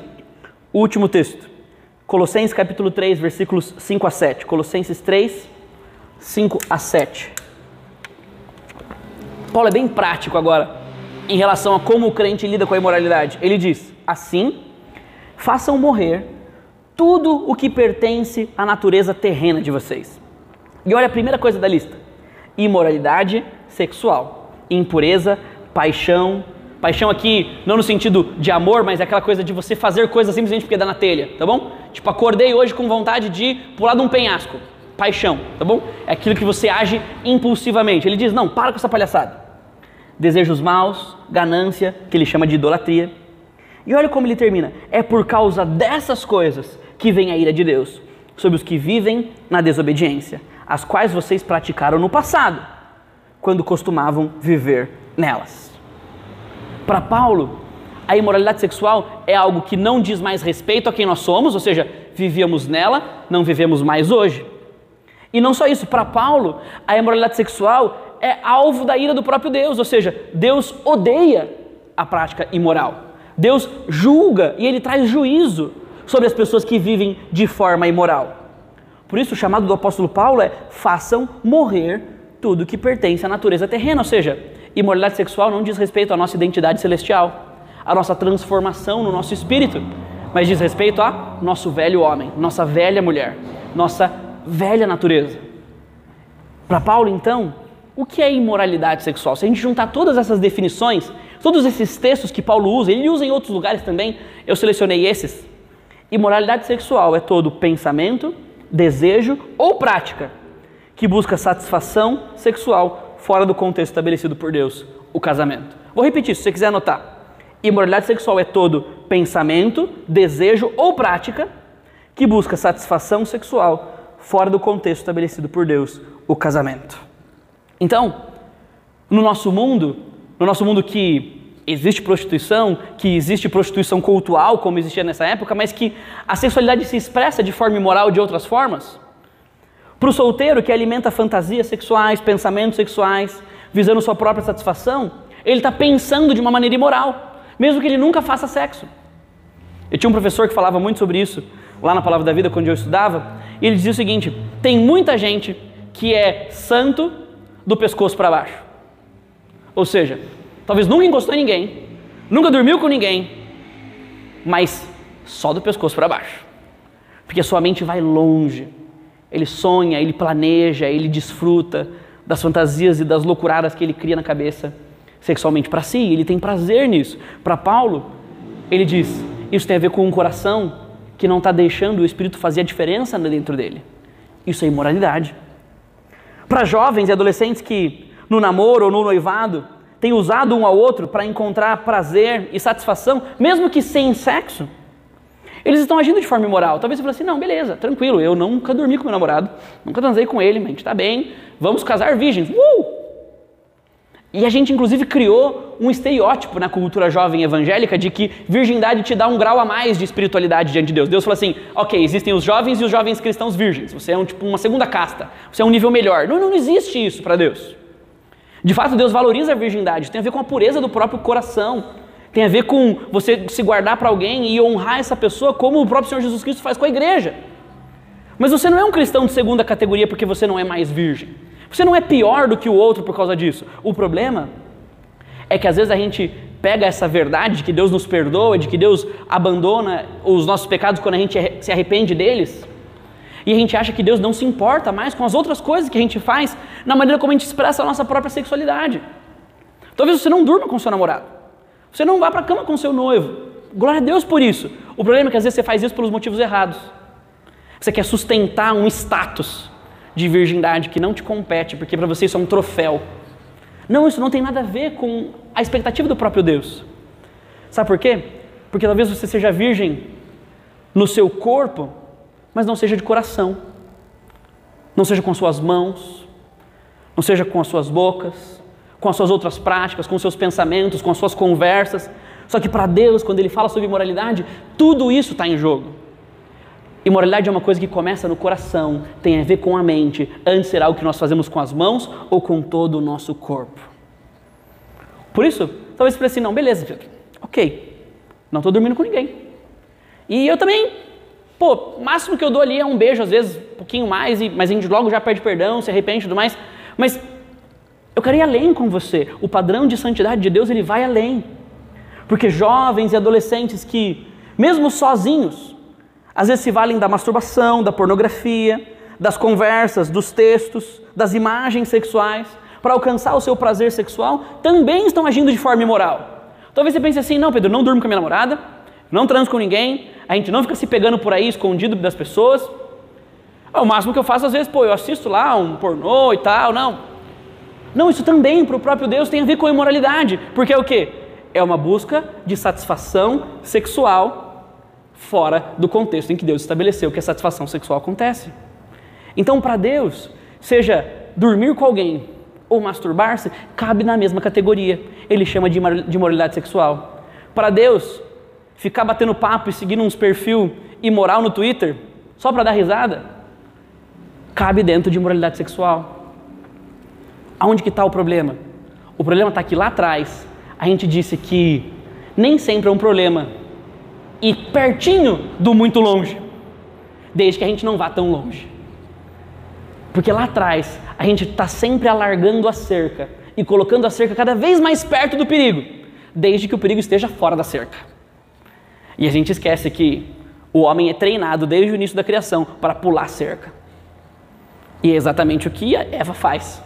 último texto. Colossenses capítulo 3, versículos 5 a 7. Colossenses 3, 5 a 7. Paulo é bem prático agora em relação a como o crente lida com a imoralidade. Ele diz: assim, façam morrer tudo o que pertence à natureza terrena de vocês. E olha a primeira coisa da lista: imoralidade sexual, impureza, paixão. Paixão aqui não no sentido de amor, mas é aquela coisa de você fazer coisas simplesmente porque dá na telha, tá bom? Tipo, acordei hoje com vontade de pular de um penhasco. Paixão, tá bom? É aquilo que você age impulsivamente. Ele diz: não, para com essa palhaçada desejos maus, ganância, que ele chama de idolatria. E olha como ele termina: é por causa dessas coisas que vem a ira de Deus sobre os que vivem na desobediência, as quais vocês praticaram no passado, quando costumavam viver nelas. Para Paulo, a imoralidade sexual é algo que não diz mais respeito a quem nós somos, ou seja, vivíamos nela, não vivemos mais hoje. E não só isso, para Paulo, a imoralidade sexual é alvo da ira do próprio Deus, ou seja, Deus odeia a prática imoral. Deus julga e ele traz juízo sobre as pessoas que vivem de forma imoral. Por isso, o chamado do apóstolo Paulo é: façam morrer tudo que pertence à natureza terrena, ou seja, imoralidade sexual não diz respeito à nossa identidade celestial, à nossa transformação no nosso espírito, mas diz respeito a nosso velho homem, nossa velha mulher, nossa velha natureza. Para Paulo, então, o que é imoralidade sexual? Se a gente juntar todas essas definições, todos esses textos que Paulo usa, ele usa em outros lugares também, eu selecionei esses. Imoralidade sexual é todo pensamento, desejo ou prática que busca satisfação sexual fora do contexto estabelecido por Deus, o casamento. Vou repetir, se você quiser anotar. Imoralidade sexual é todo pensamento, desejo ou prática que busca satisfação sexual fora do contexto estabelecido por Deus, o casamento. Então, no nosso mundo, no nosso mundo que existe prostituição, que existe prostituição cultural, como existia nessa época, mas que a sexualidade se expressa de forma imoral de outras formas. Para o solteiro que alimenta fantasias sexuais, pensamentos sexuais, visando sua própria satisfação, ele está pensando de uma maneira imoral, mesmo que ele nunca faça sexo. Eu tinha um professor que falava muito sobre isso lá na Palavra da Vida, quando eu estudava, e ele dizia o seguinte: tem muita gente que é santo do pescoço para baixo. Ou seja, talvez nunca encostou em ninguém, nunca dormiu com ninguém, mas só do pescoço para baixo. Porque sua mente vai longe. Ele sonha, ele planeja, ele desfruta das fantasias e das loucuradas que ele cria na cabeça sexualmente para si, ele tem prazer nisso. Para Paulo, ele diz: isso tem a ver com um coração que não está deixando o Espírito fazer a diferença dentro dele. Isso é imoralidade. Para jovens e adolescentes que no namoro ou no noivado têm usado um ao outro para encontrar prazer e satisfação, mesmo que sem sexo, Eles estão agindo de forma imoral. Talvez você fale assim: não, beleza, tranquilo, eu nunca dormi com meu namorado, nunca transei com ele, mas a gente tá bem, vamos casar virgens. Uh! E a gente, inclusive, criou um estereótipo na cultura jovem evangélica de que virgindade te dá um grau a mais de espiritualidade diante de Deus. Deus fala assim: ok, existem os jovens e os jovens cristãos virgens. Você é um, tipo uma segunda casta. Você é um nível melhor. Não, não existe isso para Deus. De fato, Deus valoriza a virgindade. Tem a ver com a pureza do próprio coração. Tem a ver com você se guardar para alguém e honrar essa pessoa, como o próprio Senhor Jesus Cristo faz com a igreja. Mas você não é um cristão de segunda categoria porque você não é mais virgem. Você não é pior do que o outro por causa disso. O problema é que às vezes a gente pega essa verdade de que Deus nos perdoa, de que Deus abandona os nossos pecados quando a gente se arrepende deles, e a gente acha que Deus não se importa mais com as outras coisas que a gente faz na maneira como a gente expressa a nossa própria sexualidade. Talvez você não durma com seu namorado, você não vá para a cama com seu noivo. Glória a Deus por isso. O problema é que às vezes você faz isso pelos motivos errados. Você quer sustentar um status de virgindade que não te compete, porque para você isso é um troféu. Não, isso não tem nada a ver com a expectativa do próprio Deus. Sabe por quê? Porque talvez você seja virgem no seu corpo, mas não seja de coração. Não seja com suas mãos, não seja com as suas bocas, com as suas outras práticas, com seus pensamentos, com as suas conversas. Só que para Deus, quando Ele fala sobre moralidade, tudo isso está em jogo. Imoralidade é uma coisa que começa no coração, tem a ver com a mente, antes será o que nós fazemos com as mãos ou com todo o nosso corpo. Por isso, talvez você pense assim, não, beleza, Pedro, ok, não estou dormindo com ninguém. E eu também, pô, máximo que eu dou ali é um beijo, às vezes um pouquinho mais, mas a gente logo já pede perdão, se arrepende e tudo mais. Mas eu quero ir além com você. O padrão de santidade de Deus, ele vai além. Porque jovens e adolescentes que, mesmo sozinhos, às vezes se valem da masturbação, da pornografia, das conversas, dos textos, das imagens sexuais, para alcançar o seu prazer sexual, também estão agindo de forma imoral. Talvez você pense assim: não, Pedro, não durmo com a minha namorada, não transo com ninguém, a gente não fica se pegando por aí escondido das pessoas. É o máximo que eu faço às vezes, pô, eu assisto lá um pornô e tal, não. Não, isso também para o próprio Deus tem a ver com a imoralidade, porque é o que? É uma busca de satisfação sexual fora do contexto em que Deus estabeleceu que a satisfação sexual acontece. Então, para Deus, seja dormir com alguém ou masturbar-se, cabe na mesma categoria. Ele chama de imoralidade sexual. Para Deus, ficar batendo papo e seguindo uns perfil imoral no Twitter, só para dar risada, cabe dentro de imoralidade sexual. Aonde que está o problema? O problema está que lá atrás a gente disse que nem sempre é um problema e pertinho do muito longe, desde que a gente não vá tão longe. Porque lá atrás a gente está sempre alargando a cerca e colocando a cerca cada vez mais perto do perigo, desde que o perigo esteja fora da cerca. E a gente esquece que o homem é treinado desde o início da criação para pular cerca. E é exatamente o que a Eva faz.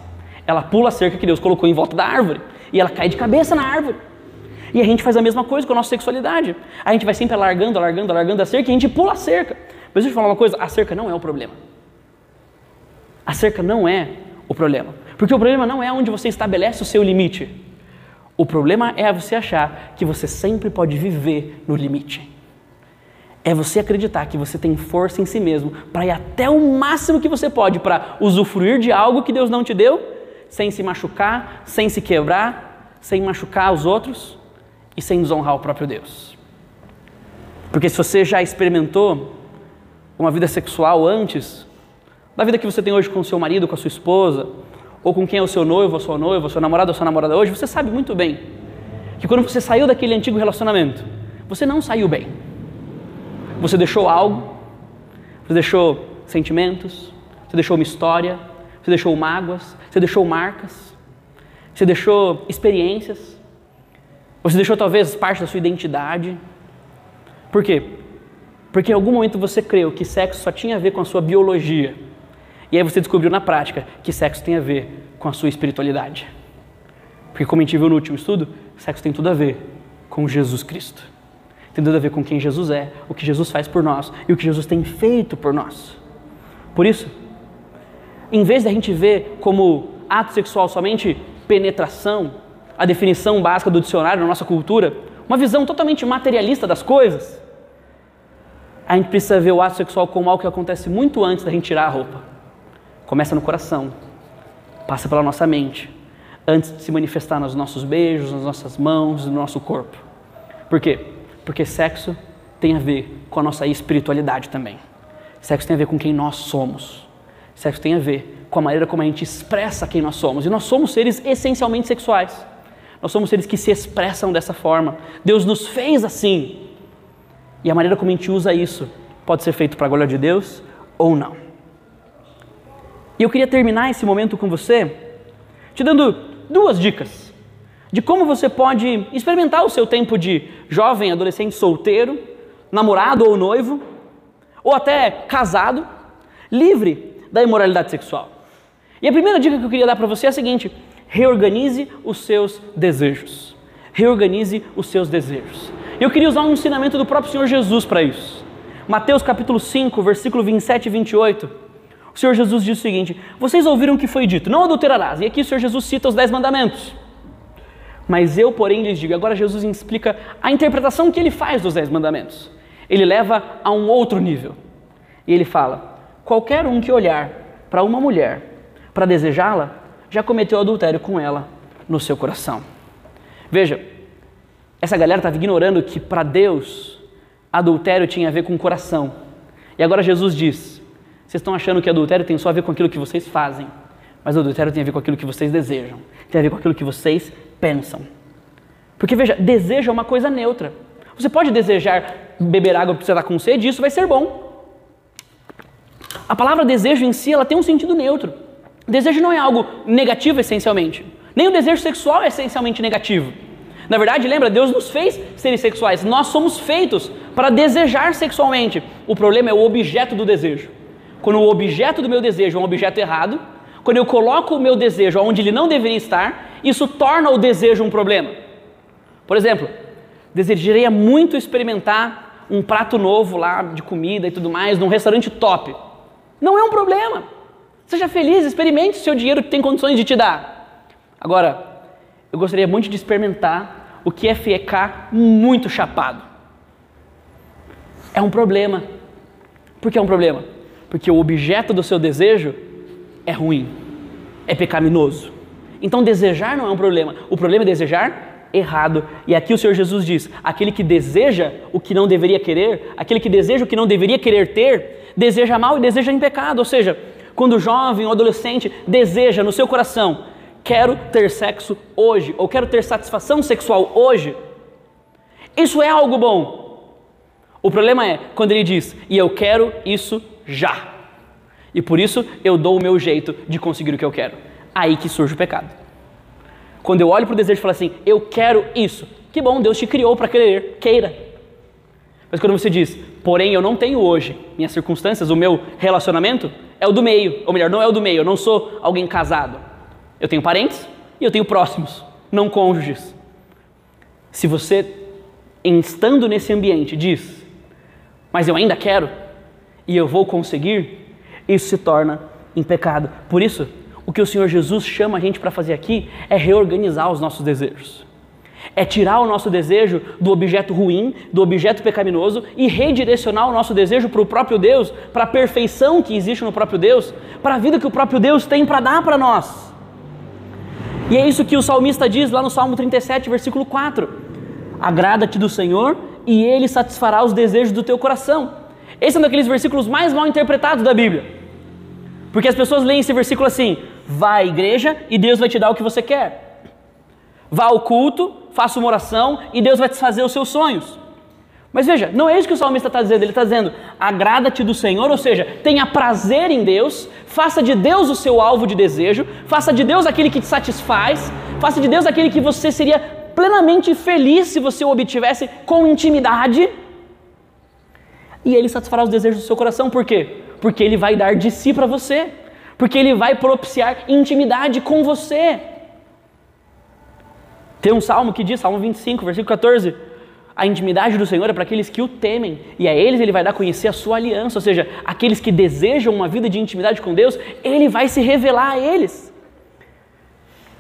Ela pula a cerca que Deus colocou em volta da árvore e ela cai de cabeça na árvore. E a gente faz a mesma coisa com a nossa sexualidade. A gente vai sempre alargando, alargando, alargando a cerca e a gente pula a cerca. Mas deixa eu falar uma coisa: a cerca não é o problema. A cerca não é o problema. Porque o problema não é onde você estabelece o seu limite. O problema é você achar que você sempre pode viver no limite. É você acreditar que você tem força em si mesmo para ir até o máximo que você pode para usufruir de algo que Deus não te deu, sem se machucar, sem se quebrar, sem machucar os outros e sem desonrar o próprio Deus. Porque se você já experimentou uma vida sexual antes da vida que você tem hoje com seu marido, com a sua esposa, ou com quem é o seu noivo, a sua noiva, o seu namorado, a sua namorada hoje, você sabe muito bem que quando você saiu daquele antigo relacionamento, você não saiu bem. Você deixou algo, você deixou sentimentos, você deixou uma história, você deixou mágoas, você deixou marcas, você deixou experiências, você deixou talvez parte da sua identidade. Por quê? Porque em algum momento você creu que sexo só tinha a ver com a sua biologia. E aí você descobriu na prática que sexo tem a ver com a sua espiritualidade. Porque como a gente viu no último estudo, sexo tem tudo a ver com Jesus Cristo. Tem tudo a ver com quem Jesus é, o que Jesus faz por nós e o que Jesus tem feito por nós. Por isso, em vez de a gente ver como ato sexual somente penetração, a definição básica do dicionário na nossa cultura, uma visão totalmente materialista das coisas. a gente precisa ver o ato sexual como algo que acontece muito antes da gente tirar a roupa. Começa no coração, passa pela nossa mente, antes de se manifestar nos nossos beijos, nas nossas mãos, no nosso corpo. Por quê? Porque sexo tem a ver com a nossa espiritualidade também. Sexo tem a ver com quem nós somos. Sexo tem a ver com a maneira como a gente expressa quem nós somos. E nós somos seres essencialmente sexuais. Nós somos seres que se expressam dessa forma. Deus nos fez assim. E a maneira como a gente usa isso pode ser feito para a glória de Deus ou não. E eu queria terminar esse momento com você te dando duas dicas de como você pode experimentar o seu tempo de jovem, adolescente, solteiro, namorado ou noivo, ou até casado, livre da imoralidade sexual. E a primeira dica que eu queria dar para você é a seguinte: reorganize os seus desejos. Reorganize os seus desejos. Eu queria usar um ensinamento do próprio Senhor Jesus para isso. Mateus capítulo 5, versículo 27 e 28. O Senhor Jesus diz o seguinte: Vocês ouviram o que foi dito, não adulterarás. E aqui o Senhor Jesus cita os dez mandamentos. Mas eu, porém, lhes digo, agora Jesus explica a interpretação que ele faz dos dez mandamentos. Ele leva a um outro nível. E ele fala: qualquer um que olhar para uma mulher para desejá-la, já cometeu adultério com ela no seu coração. Veja, essa galera estava ignorando que para Deus adultério tinha a ver com o coração. E agora Jesus diz: vocês estão achando que adultério tem só a ver com aquilo que vocês fazem, mas adultério tem a ver com aquilo que vocês desejam, tem a ver com aquilo que vocês pensam. Porque veja, desejo é uma coisa neutra. Você pode desejar beber água porque você está com sede, isso vai ser bom. A palavra desejo em si, ela tem um sentido neutro. Desejo não é algo negativo essencialmente. Nem o desejo sexual é essencialmente negativo. Na verdade, lembra, Deus nos fez seres sexuais. Nós somos feitos para desejar sexualmente. O problema é o objeto do desejo. Quando o objeto do meu desejo é um objeto errado, quando eu coloco o meu desejo onde ele não deveria estar, isso torna o desejo um problema. Por exemplo, desejaria muito experimentar um prato novo lá de comida e tudo mais num restaurante top. Não é um problema. Seja feliz, experimente o seu dinheiro que tem condições de te dar. Agora, eu gostaria muito de experimentar o que é ficar muito chapado. É um problema. Por que é um problema? Porque o objeto do seu desejo é ruim, é pecaminoso. Então desejar não é um problema. O problema é desejar errado. E aqui o Senhor Jesus diz: aquele que deseja o que não deveria querer, aquele que deseja o que não deveria querer ter, deseja mal e deseja em pecado. Ou seja, quando o jovem ou adolescente deseja no seu coração quero ter sexo hoje, ou quero ter satisfação sexual hoje, isso é algo bom. O problema é quando ele diz, e eu quero isso já. E por isso eu dou o meu jeito de conseguir o que eu quero. Aí que surge o pecado. Quando eu olho para o desejo e falo assim, eu quero isso. Que bom, Deus te criou para querer, queira. Mas quando você diz, porém eu não tenho hoje minhas circunstâncias, o meu relacionamento é o do meio, ou melhor, não é o do meio, eu não sou alguém casado. Eu tenho parentes e eu tenho próximos, não cônjuges. Se você, estando nesse ambiente, diz, mas eu ainda quero e eu vou conseguir, isso se torna em pecado. Por isso, o que o Senhor Jesus chama a gente para fazer aqui é reorganizar os nossos desejos. É tirar o nosso desejo do objeto ruim, do objeto pecaminoso e redirecionar o nosso desejo para o próprio Deus, para a perfeição que existe no próprio Deus, para a vida que o próprio Deus tem para dar para nós. E é isso que o salmista diz lá no Salmo 37, versículo 4: Agrada-te do Senhor e ele satisfará os desejos do teu coração. Esse é um daqueles versículos mais mal interpretados da Bíblia. Porque as pessoas leem esse versículo assim: vá à igreja e Deus vai te dar o que você quer. Vá ao culto, faça uma oração e Deus vai te fazer os seus sonhos. Mas veja, não é isso que o salmista está dizendo, ele está dizendo: agrada-te do Senhor, ou seja, tenha prazer em Deus, faça de Deus o seu alvo de desejo, faça de Deus aquele que te satisfaz, faça de Deus aquele que você seria plenamente feliz se você o obtivesse com intimidade. E ele satisfará os desejos do seu coração, por quê? Porque ele vai dar de si para você, porque ele vai propiciar intimidade com você. Tem um salmo que diz, Salmo 25, versículo 14 a intimidade do Senhor é para aqueles que o temem, e a eles ele vai dar a conhecer a sua aliança, ou seja, aqueles que desejam uma vida de intimidade com Deus, ele vai se revelar a eles.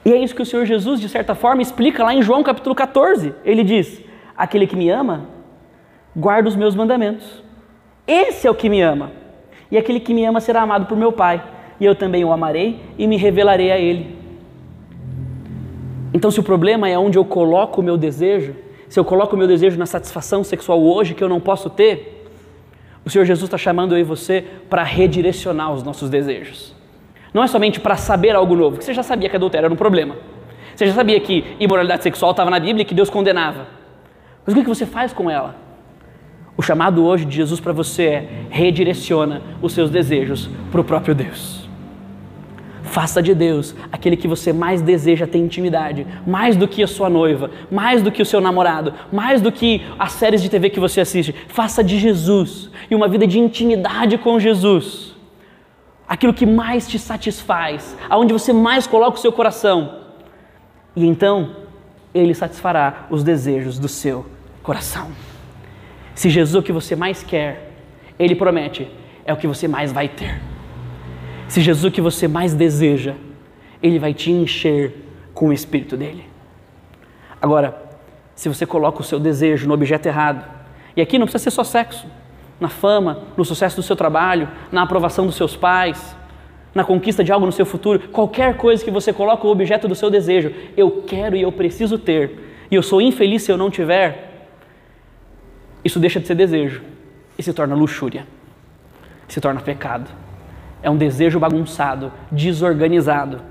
E é isso que o Senhor Jesus, de certa forma, explica lá em João capítulo 14. Ele diz: Aquele que me ama, guarda os meus mandamentos, Esse é o que me ama. E aquele que me ama será amado por meu Pai. E eu também o amarei e me revelarei a ele. Então, se o problema é onde eu coloco o meu desejo, se eu coloco o meu desejo na satisfação sexual hoje que eu não posso ter, o Senhor Jesus está chamando eu e você para redirecionar os nossos desejos. Não é somente para saber algo novo, que você já sabia que adultério era um problema. Você já sabia que imoralidade sexual estava na Bíblia e que Deus condenava. Mas o que você faz com ela? O chamado hoje de Jesus para você é redireciona os seus desejos para o próprio Deus. Faça de Deus aquele que você mais deseja ter intimidade, mais do que a sua noiva, mais do que o seu namorado, mais do que as séries de TV que você assiste. Faça de Jesus e uma vida de intimidade com Jesus. Aquilo que mais te satisfaz, aonde você mais coloca o seu coração. E então, ele satisfará os desejos do seu coração. Se Jesus é o que você mais quer, ele promete, é o que você mais vai ter. Se Jesus é o que você mais deseja, Ele vai te encher com o Espírito dele. Agora, se você coloca o seu desejo no objeto errado, e aqui não precisa ser só sexo, na fama, no sucesso do seu trabalho, na aprovação dos seus pais, na conquista de algo no seu futuro, qualquer coisa que você coloca o objeto do seu desejo, eu quero e eu preciso ter, e eu sou infeliz se eu não tiver, isso deixa de ser desejo e se torna luxúria, se torna pecado. É um desejo bagunçado, desorganizado,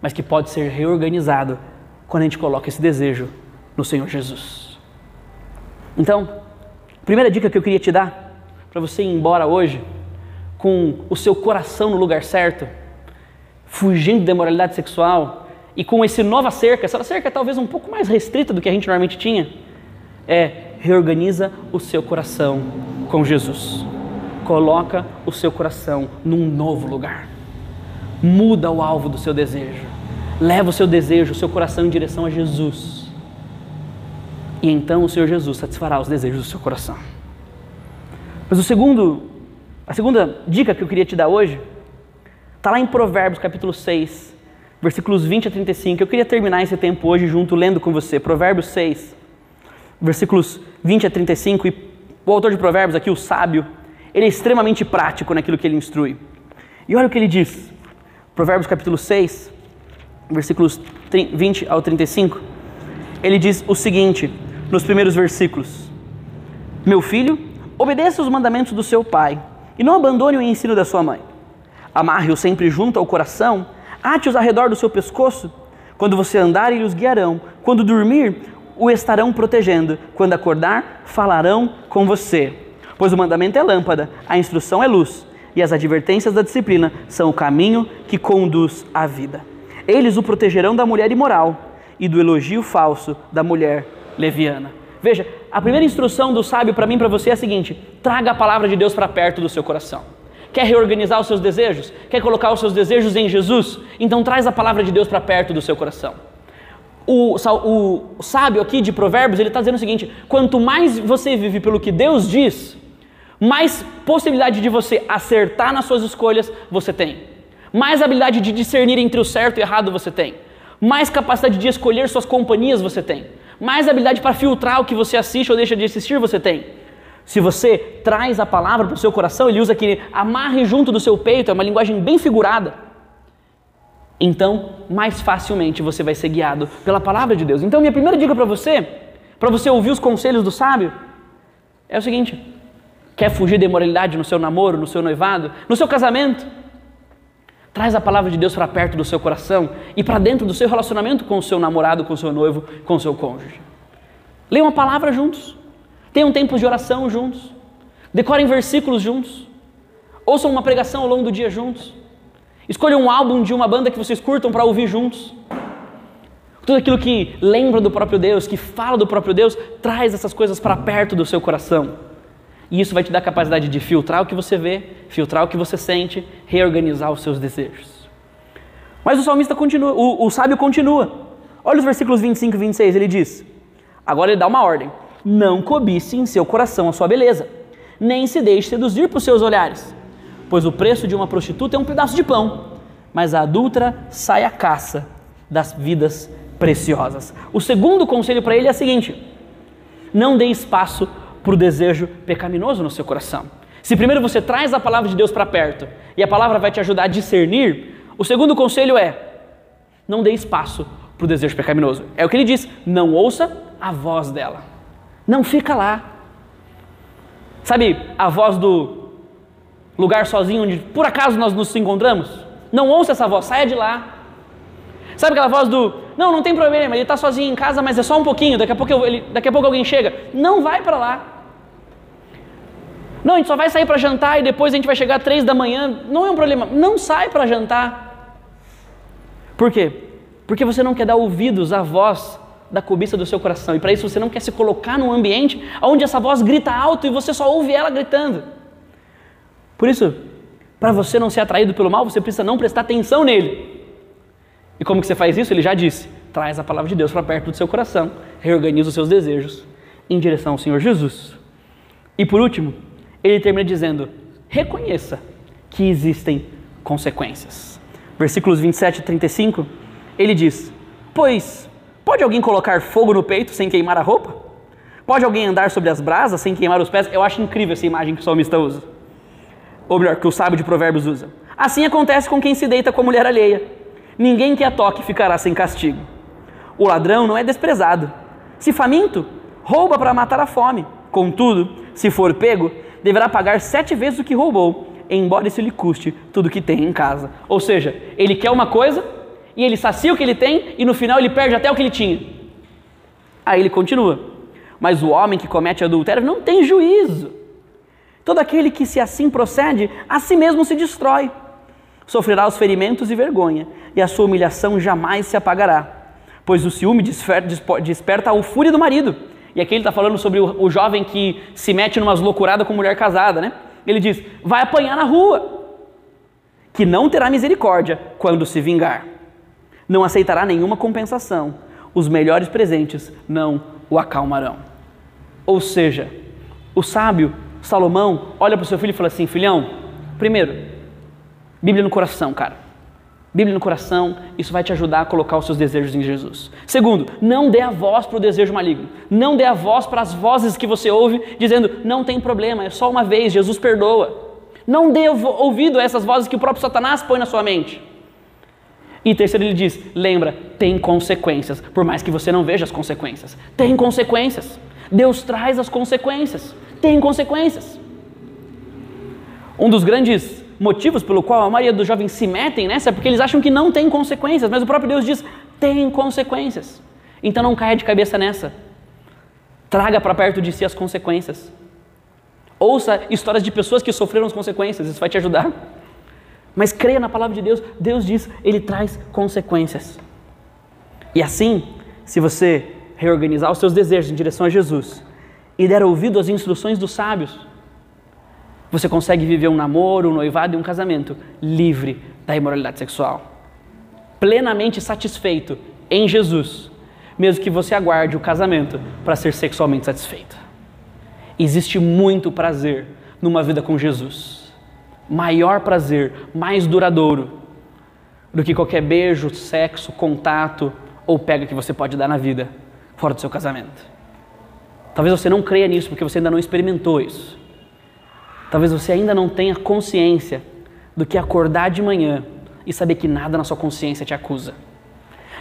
mas que pode ser reorganizado quando a gente coloca esse desejo no Senhor Jesus. Então, primeira dica que eu queria te dar para você ir embora hoje com o seu coração no lugar certo, fugindo da moralidade sexual e com esse nova cerca, essa cerca é talvez um pouco mais restrita do que a gente normalmente tinha, é reorganiza o seu coração com Jesus coloca o seu coração num novo lugar. Muda o alvo do seu desejo. Leva o seu desejo, o seu coração em direção a Jesus. E então o Senhor Jesus satisfará os desejos do seu coração. Mas o segundo, a segunda dica que eu queria te dar hoje está lá em Provérbios capítulo 6, versículos 20 a 35. Eu queria terminar esse tempo hoje junto lendo com você. Provérbios 6, versículos 20 a 35. E o autor de Provérbios aqui, o sábio, ele é extremamente prático naquilo que ele instrui. E olha o que ele diz. Provérbios capítulo 6, versículos 20 ao 35. Ele diz o seguinte, nos primeiros versículos: Meu filho, obedeça os mandamentos do seu pai e não abandone o ensino da sua mãe. Amarre-os sempre junto ao coração, ate-os ao redor do seu pescoço. Quando você andar, eles os guiarão. Quando dormir, o estarão protegendo. Quando acordar, falarão com você. Pois o mandamento é lâmpada, a instrução é luz, e as advertências da disciplina são o caminho que conduz à vida. Eles o protegerão da mulher imoral e do elogio falso da mulher leviana. Veja, a primeira instrução do sábio para mim e para você é a seguinte: traga a palavra de Deus para perto do seu coração. Quer reorganizar os seus desejos? Quer colocar os seus desejos em Jesus? Então traz a palavra de Deus para perto do seu coração. O, o, o sábio aqui de Provérbios, ele está dizendo o seguinte: quanto mais você vive pelo que Deus diz, mais possibilidade de você acertar nas suas escolhas você tem. Mais habilidade de discernir entre o certo e o errado você tem. Mais capacidade de escolher suas companhias você tem. Mais habilidade para filtrar o que você assiste ou deixa de assistir você tem. Se você traz a palavra para o seu coração, ele usa aquele amarre junto do seu peito, é uma linguagem bem figurada. Então, mais facilmente você vai ser guiado pela palavra de Deus. Então, minha primeira dica para você, para você ouvir os conselhos do sábio, é o seguinte: Quer fugir da imoralidade no seu namoro, no seu noivado, no seu casamento? Traz a palavra de Deus para perto do seu coração e para dentro do seu relacionamento com o seu namorado, com o seu noivo, com o seu cônjuge. Leiam a palavra juntos. Tenham tempos de oração juntos. Decorem versículos juntos. Ouçam uma pregação ao longo do dia juntos. Escolham um álbum de uma banda que vocês curtam para ouvir juntos. Tudo aquilo que lembra do próprio Deus, que fala do próprio Deus, traz essas coisas para perto do seu coração. E isso vai te dar a capacidade de filtrar o que você vê, filtrar o que você sente, reorganizar os seus desejos. Mas o salmista continua, o, o sábio continua. Olha os versículos 25 e 26, ele diz: Agora ele dá uma ordem: Não cobice em seu coração a sua beleza, nem se deixe seduzir por seus olhares, pois o preço de uma prostituta é um pedaço de pão, mas a adulta sai à caça das vidas preciosas. O segundo conselho para ele é o seguinte: não dê espaço para o desejo pecaminoso no seu coração. Se primeiro você traz a palavra de Deus para perto e a palavra vai te ajudar a discernir, o segundo conselho é: não dê espaço para o desejo pecaminoso. É o que ele diz: não ouça a voz dela. Não fica lá. Sabe a voz do lugar sozinho onde por acaso nós nos encontramos? Não ouça essa voz, saia de lá. Sabe aquela voz do não, não tem problema, ele está sozinho em casa, mas é só um pouquinho, daqui a pouco, eu, ele, daqui a pouco alguém chega. Não vai para lá. Não, a gente só vai sair para jantar e depois a gente vai chegar às três da manhã. Não é um problema. Não sai para jantar. Por quê? Porque você não quer dar ouvidos à voz da cobiça do seu coração. E para isso você não quer se colocar num ambiente onde essa voz grita alto e você só ouve ela gritando. Por isso, para você não ser atraído pelo mal, você precisa não prestar atenção nele. E como que você faz isso? Ele já disse: traz a palavra de Deus para perto do seu coração, reorganiza os seus desejos em direção ao Senhor Jesus. E por último, ele termina dizendo: reconheça que existem consequências. Versículos 27 e 35, ele diz: Pois pode alguém colocar fogo no peito sem queimar a roupa? Pode alguém andar sobre as brasas sem queimar os pés? Eu acho incrível essa imagem que o salmista usa. Ou melhor, que o sábio de Provérbios usa. Assim acontece com quem se deita com a mulher alheia. Ninguém que a toque ficará sem castigo. O ladrão não é desprezado. Se faminto, rouba para matar a fome. Contudo, se for pego, deverá pagar sete vezes o que roubou, embora isso lhe custe tudo que tem em casa. Ou seja, ele quer uma coisa e ele sacia o que ele tem e no final ele perde até o que ele tinha. Aí ele continua: Mas o homem que comete adultério não tem juízo. Todo aquele que se assim procede, a si mesmo se destrói. Sofrerá os ferimentos e vergonha, e a sua humilhação jamais se apagará. Pois o ciúme desperta a fúria do marido, e aqui ele está falando sobre o, o, jovem que se mete numas loucuradas com mulher casada, né? Ele diz: vai apanhar na rua, que não terá misericórdia quando se vingar. Não aceitará nenhuma compensação. Os melhores presentes não o acalmarão. Ou seja, o sábio Salomão olha para o seu filho e fala assim: filhão, primeiro, Bíblia no coração, cara. Bíblia no coração, isso vai te ajudar a colocar os seus desejos em Jesus. Segundo, não dê a voz para o desejo maligno. Não dê a voz para as vozes que você ouve dizendo, não tem problema, é só uma vez, Jesus perdoa. Não dê ouvido a essas vozes que o próprio Satanás põe na sua mente. E terceiro, ele diz: lembra, tem consequências, por mais que você não veja as consequências. Tem consequências. Deus traz as consequências. Tem consequências. Um dos grandes motivos pelo qual a maioria dos jovens se metem nessa é porque eles acham que não tem consequências, mas o próprio Deus diz: tem consequências. Então não caia de cabeça nessa. Traga para perto de si as consequências. Ouça histórias de pessoas que sofreram as consequências, isso vai te ajudar. Mas creia na palavra de Deus, Deus diz, Ele traz consequências. E assim, se você reorganizar os seus desejos em direção a Jesus e der ouvido às instruções dos sábios, você consegue viver um namoro, um noivado e um casamento livre da imoralidade sexual. Plenamente satisfeito em Jesus, mesmo que você aguarde o casamento para ser sexualmente satisfeito. Existe muito prazer numa vida com Jesus. Maior prazer, mais duradouro do que qualquer beijo, sexo, contato ou pega que você pode dar na vida fora do seu casamento. Talvez você não creia nisso porque você ainda não experimentou isso. Talvez você ainda não tenha consciência do que acordar de manhã e saber que nada na sua consciência te acusa.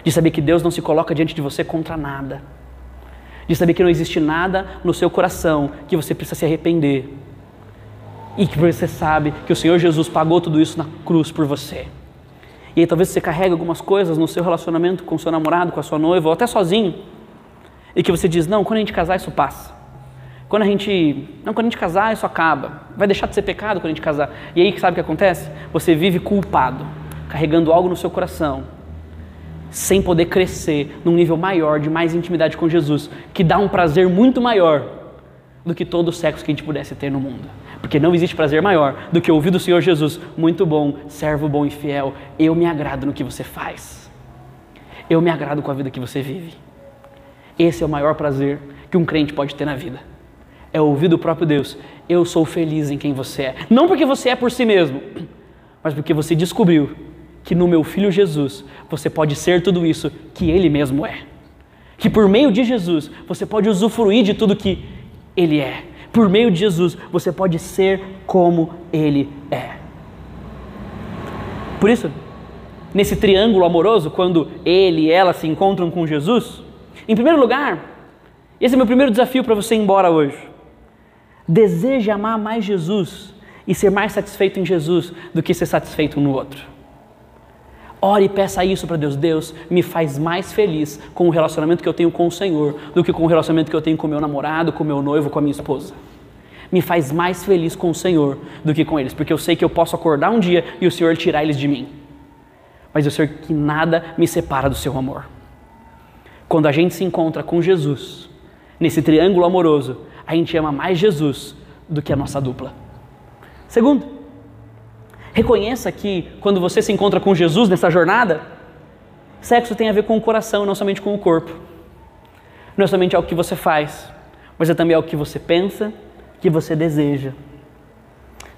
De saber que Deus não se coloca diante de você contra nada. De saber que não existe nada no seu coração que você precisa se arrepender. E que você sabe que o Senhor Jesus pagou tudo isso na cruz por você. E aí talvez você carregue algumas coisas no seu relacionamento com o seu namorado, com a sua noiva, ou até sozinho. E que você diz: Não, quando a gente casar, isso passa. Quando a gente, não, quando a gente casar, isso acaba. Vai deixar de ser pecado quando a gente casar. E aí, sabe o que acontece? Você vive culpado, carregando algo no seu coração, sem poder crescer num nível maior de mais intimidade com Jesus, que dá um prazer muito maior do que todo o sexo que a gente pudesse ter no mundo. Porque não existe prazer maior do que ouvir do Senhor Jesus, muito bom, servo bom e fiel, eu me agrado no que você faz. Eu me agrado com a vida que você vive. Esse é o maior prazer que um crente pode ter na vida é ouvir do próprio Deus: Eu sou feliz em quem você é. Não porque você é por si mesmo, mas porque você descobriu que no meu filho Jesus você pode ser tudo isso que ele mesmo é. Que por meio de Jesus você pode usufruir de tudo que ele é. Por meio de Jesus, você pode ser como Ele é. Por isso, nesse triângulo amoroso, quando ele e ela se encontram com Jesus, em primeiro lugar, esse é meu primeiro desafio para você ir embora hoje. Deseje amar mais Jesus e ser mais satisfeito em Jesus do que ser satisfeito no outro. Ore e peça isso para Deus. Deus me faz mais feliz com o relacionamento que eu tenho com o Senhor do que com o relacionamento que eu tenho com meu namorado, com meu noivo, com a minha esposa. Me faz mais feliz com o Senhor do que com eles, porque eu sei que eu posso acordar um dia e o Senhor tirar eles de mim. Mas eu sei que nada me separa do seu amor. Quando a gente se encontra com Jesus, nesse triângulo amoroso, a gente ama mais Jesus do que a nossa dupla. Segundo, reconheça que quando você se encontra com Jesus nessa jornada, sexo tem a ver com o coração, não somente com o corpo. Não é somente algo que você faz, mas é também algo que você pensa, que você deseja.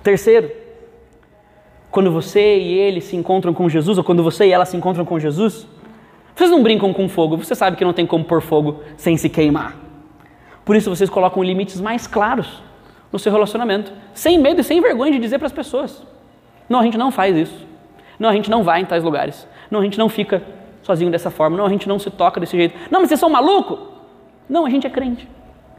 Terceiro, quando você e ele se encontram com Jesus, ou quando você e ela se encontram com Jesus, vocês não brincam com fogo, você sabe que não tem como pôr fogo sem se queimar. Por isso vocês colocam limites mais claros no seu relacionamento, sem medo e sem vergonha de dizer para as pessoas: não, a gente não faz isso. Não, a gente não vai em tais lugares. Não, a gente não fica sozinho dessa forma. Não, a gente não se toca desse jeito. Não, mas vocês são maluco? Não, a gente é crente.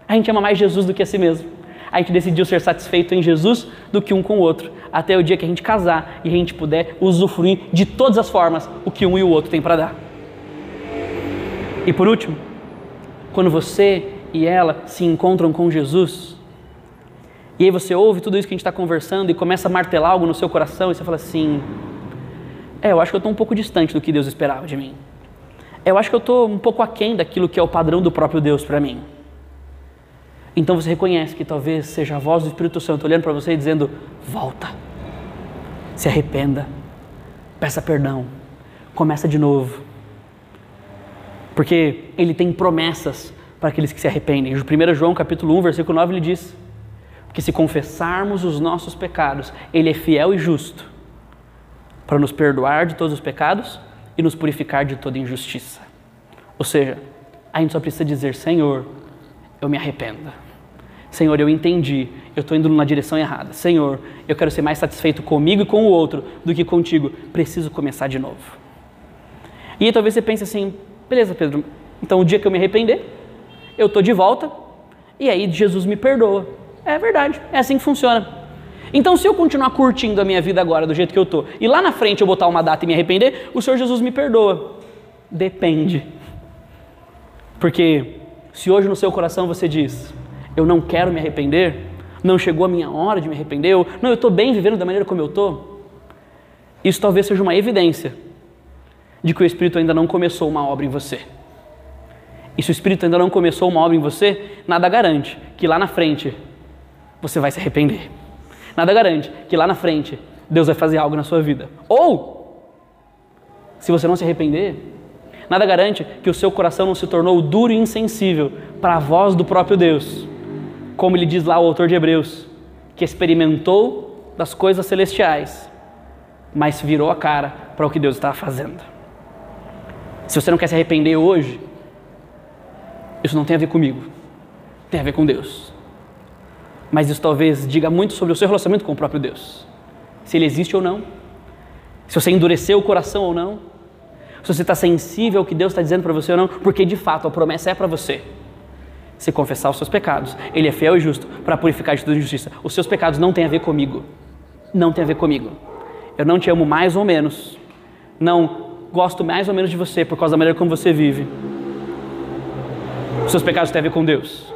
A gente ama mais Jesus do que a si mesmo. A gente decidiu ser satisfeito em Jesus do que um com o outro, até o dia que a gente casar e a gente puder usufruir de todas as formas o que um e o outro têm para dar. E por último, quando você e ela se encontram com Jesus, e aí você ouve tudo isso que a gente está conversando e começa a martelar algo no seu coração e você fala assim: É, eu acho que eu estou um pouco distante do que Deus esperava de mim. Eu acho que eu estou um pouco aquém daquilo que é o padrão do próprio Deus para mim. Então você reconhece que talvez seja a voz do Espírito Santo olhando para você e dizendo: Volta, se arrependa, peça perdão, começa de novo. Porque Ele tem promessas para aqueles que se arrependem. 1 João capítulo 1, versículo 9, ele diz que se confessarmos os nossos pecados, Ele é fiel e justo para nos perdoar de todos os pecados e nos purificar de toda injustiça. Ou seja, a gente só precisa dizer: Senhor, eu me arrependo. Senhor, eu entendi, eu estou indo na direção errada. Senhor, eu quero ser mais satisfeito comigo e com o outro do que contigo. Preciso começar de novo. E aí talvez você pense assim: beleza, Pedro, então o dia que eu me arrepender, eu estou de volta e aí Jesus me perdoa. É verdade, é assim que funciona. Então, se eu continuar curtindo a minha vida agora do jeito que eu estou e lá na frente eu botar uma data e me arrepender, o Senhor Jesus me perdoa. Depende. Porque se hoje no seu coração você diz, eu não quero me arrepender, não chegou a minha hora de me arrepender, eu, não, eu estou bem vivendo da maneira como eu estou, isso talvez seja uma evidência de que o Espírito ainda não começou uma obra em você. E se o Espírito ainda não começou uma obra em você, nada garante que lá na frente você vai se arrepender. Nada garante que lá na frente Deus vai fazer algo na sua vida. Ou, se você não se arrepender, nada garante que o seu coração não se tornou duro e insensível para a voz do próprio Deus. Como ele diz lá o autor de Hebreus, que experimentou das coisas celestiais, mas virou a cara para o que Deus estava fazendo. Se você não quer se arrepender hoje, isso não tem a ver comigo, tem a ver com Deus. Mas isso talvez diga muito sobre o seu relacionamento com o próprio Deus. Se ele existe ou não, se você endureceu o coração ou não, se você está sensível ao que Deus está dizendo para você ou não, porque de fato a promessa é para você. Se confessar os seus pecados, Ele é fiel e justo para purificar de toda injustiça. Os seus pecados não têm a ver comigo. Não tem a ver comigo. Eu não te amo mais ou menos. Não gosto mais ou menos de você por causa da maneira como você vive. Os seus pecados têm a ver com Deus.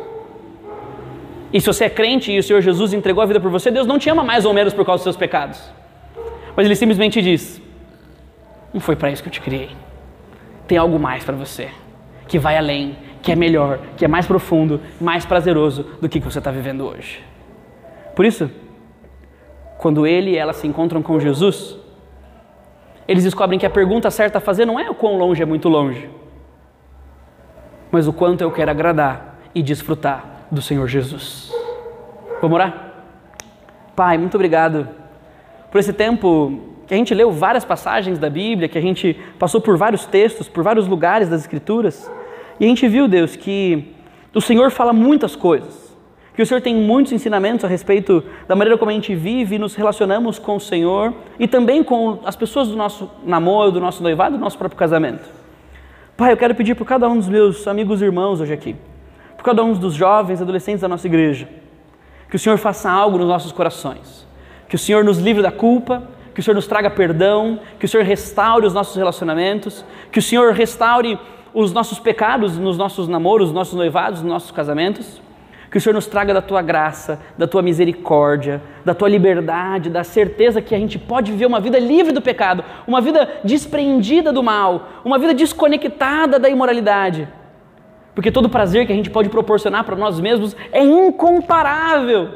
E se você é crente e o Senhor Jesus entregou a vida por você, Deus não te ama mais ou menos por causa dos seus pecados. Mas Ele simplesmente diz: Não foi para isso que eu te criei. Tem algo mais para você, que vai além, que é melhor, que é mais profundo, mais prazeroso do que, que você está vivendo hoje. Por isso, quando ele e ela se encontram com Jesus, eles descobrem que a pergunta certa a fazer não é o quão longe é muito longe, mas o quanto eu quero agradar e desfrutar do Senhor Jesus. Vamos orar? Pai, muito obrigado por esse tempo que a gente leu várias passagens da Bíblia, que a gente passou por vários textos, por vários lugares das Escrituras, e a gente viu, Deus, que o Senhor fala muitas coisas, que o Senhor tem muitos ensinamentos a respeito da maneira como a gente vive e nos relacionamos com o Senhor e também com as pessoas do nosso namoro, do nosso noivado, do nosso próprio casamento. Pai, eu quero pedir por cada um dos meus amigos e irmãos hoje aqui, por cada um dos jovens, adolescentes da nossa igreja, que o Senhor faça algo nos nossos corações, que o Senhor nos livre da culpa, que o Senhor nos traga perdão, que o Senhor restaure os nossos relacionamentos, que o Senhor restaure os nossos pecados nos nossos namoros, nos nossos noivados, nos nossos casamentos. Que o Senhor nos traga da tua graça, da tua misericórdia, da tua liberdade, da certeza que a gente pode viver uma vida livre do pecado, uma vida despreendida do mal, uma vida desconectada da imoralidade. Porque todo prazer que a gente pode proporcionar para nós mesmos é incomparável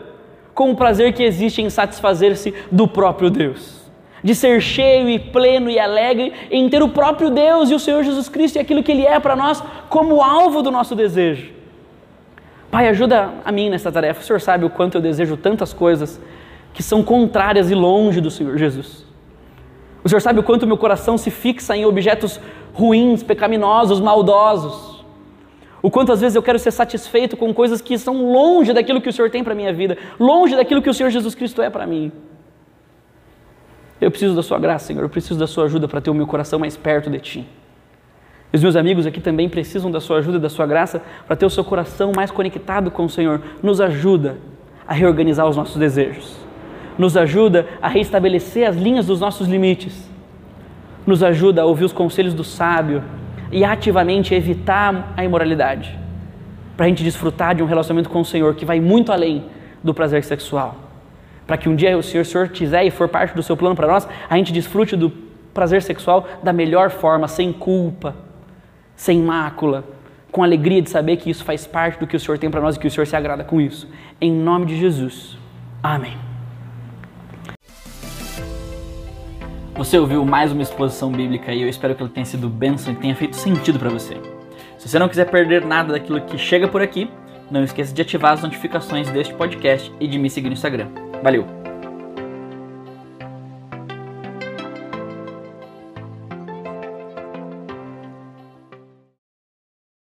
com o prazer que existe em satisfazer-se do próprio Deus de ser cheio e pleno e alegre em ter o próprio Deus e o Senhor Jesus Cristo e aquilo que Ele é para nós como alvo do nosso desejo. Pai, ajuda a mim nessa tarefa. O Senhor sabe o quanto eu desejo tantas coisas que são contrárias e longe do Senhor Jesus. O Senhor sabe o quanto meu coração se fixa em objetos ruins, pecaminosos, maldosos. O quanto às vezes eu quero ser satisfeito com coisas que são longe daquilo que o Senhor tem para minha vida, longe daquilo que o Senhor Jesus Cristo é para mim. Eu preciso da sua graça, Senhor. Eu preciso da sua ajuda para ter o meu coração mais perto de Ti. Os meus amigos aqui também precisam da sua ajuda e da sua graça para ter o seu coração mais conectado com o Senhor. Nos ajuda a reorganizar os nossos desejos. Nos ajuda a reestabelecer as linhas dos nossos limites. Nos ajuda a ouvir os conselhos do sábio e ativamente evitar a imoralidade. Para a gente desfrutar de um relacionamento com o Senhor que vai muito além do prazer sexual para que um dia o Senhor, o Senhor quiser e for parte do seu plano para nós, a gente desfrute do prazer sexual da melhor forma, sem culpa, sem mácula, com alegria de saber que isso faz parte do que o Senhor tem para nós e que o Senhor se agrada com isso. Em nome de Jesus. Amém. Você ouviu mais uma exposição bíblica e eu espero que ela tenha sido bênção e tenha feito sentido para você. Se você não quiser perder nada daquilo que chega por aqui, não esqueça de ativar as notificações deste podcast e de me seguir no Instagram. Valeu!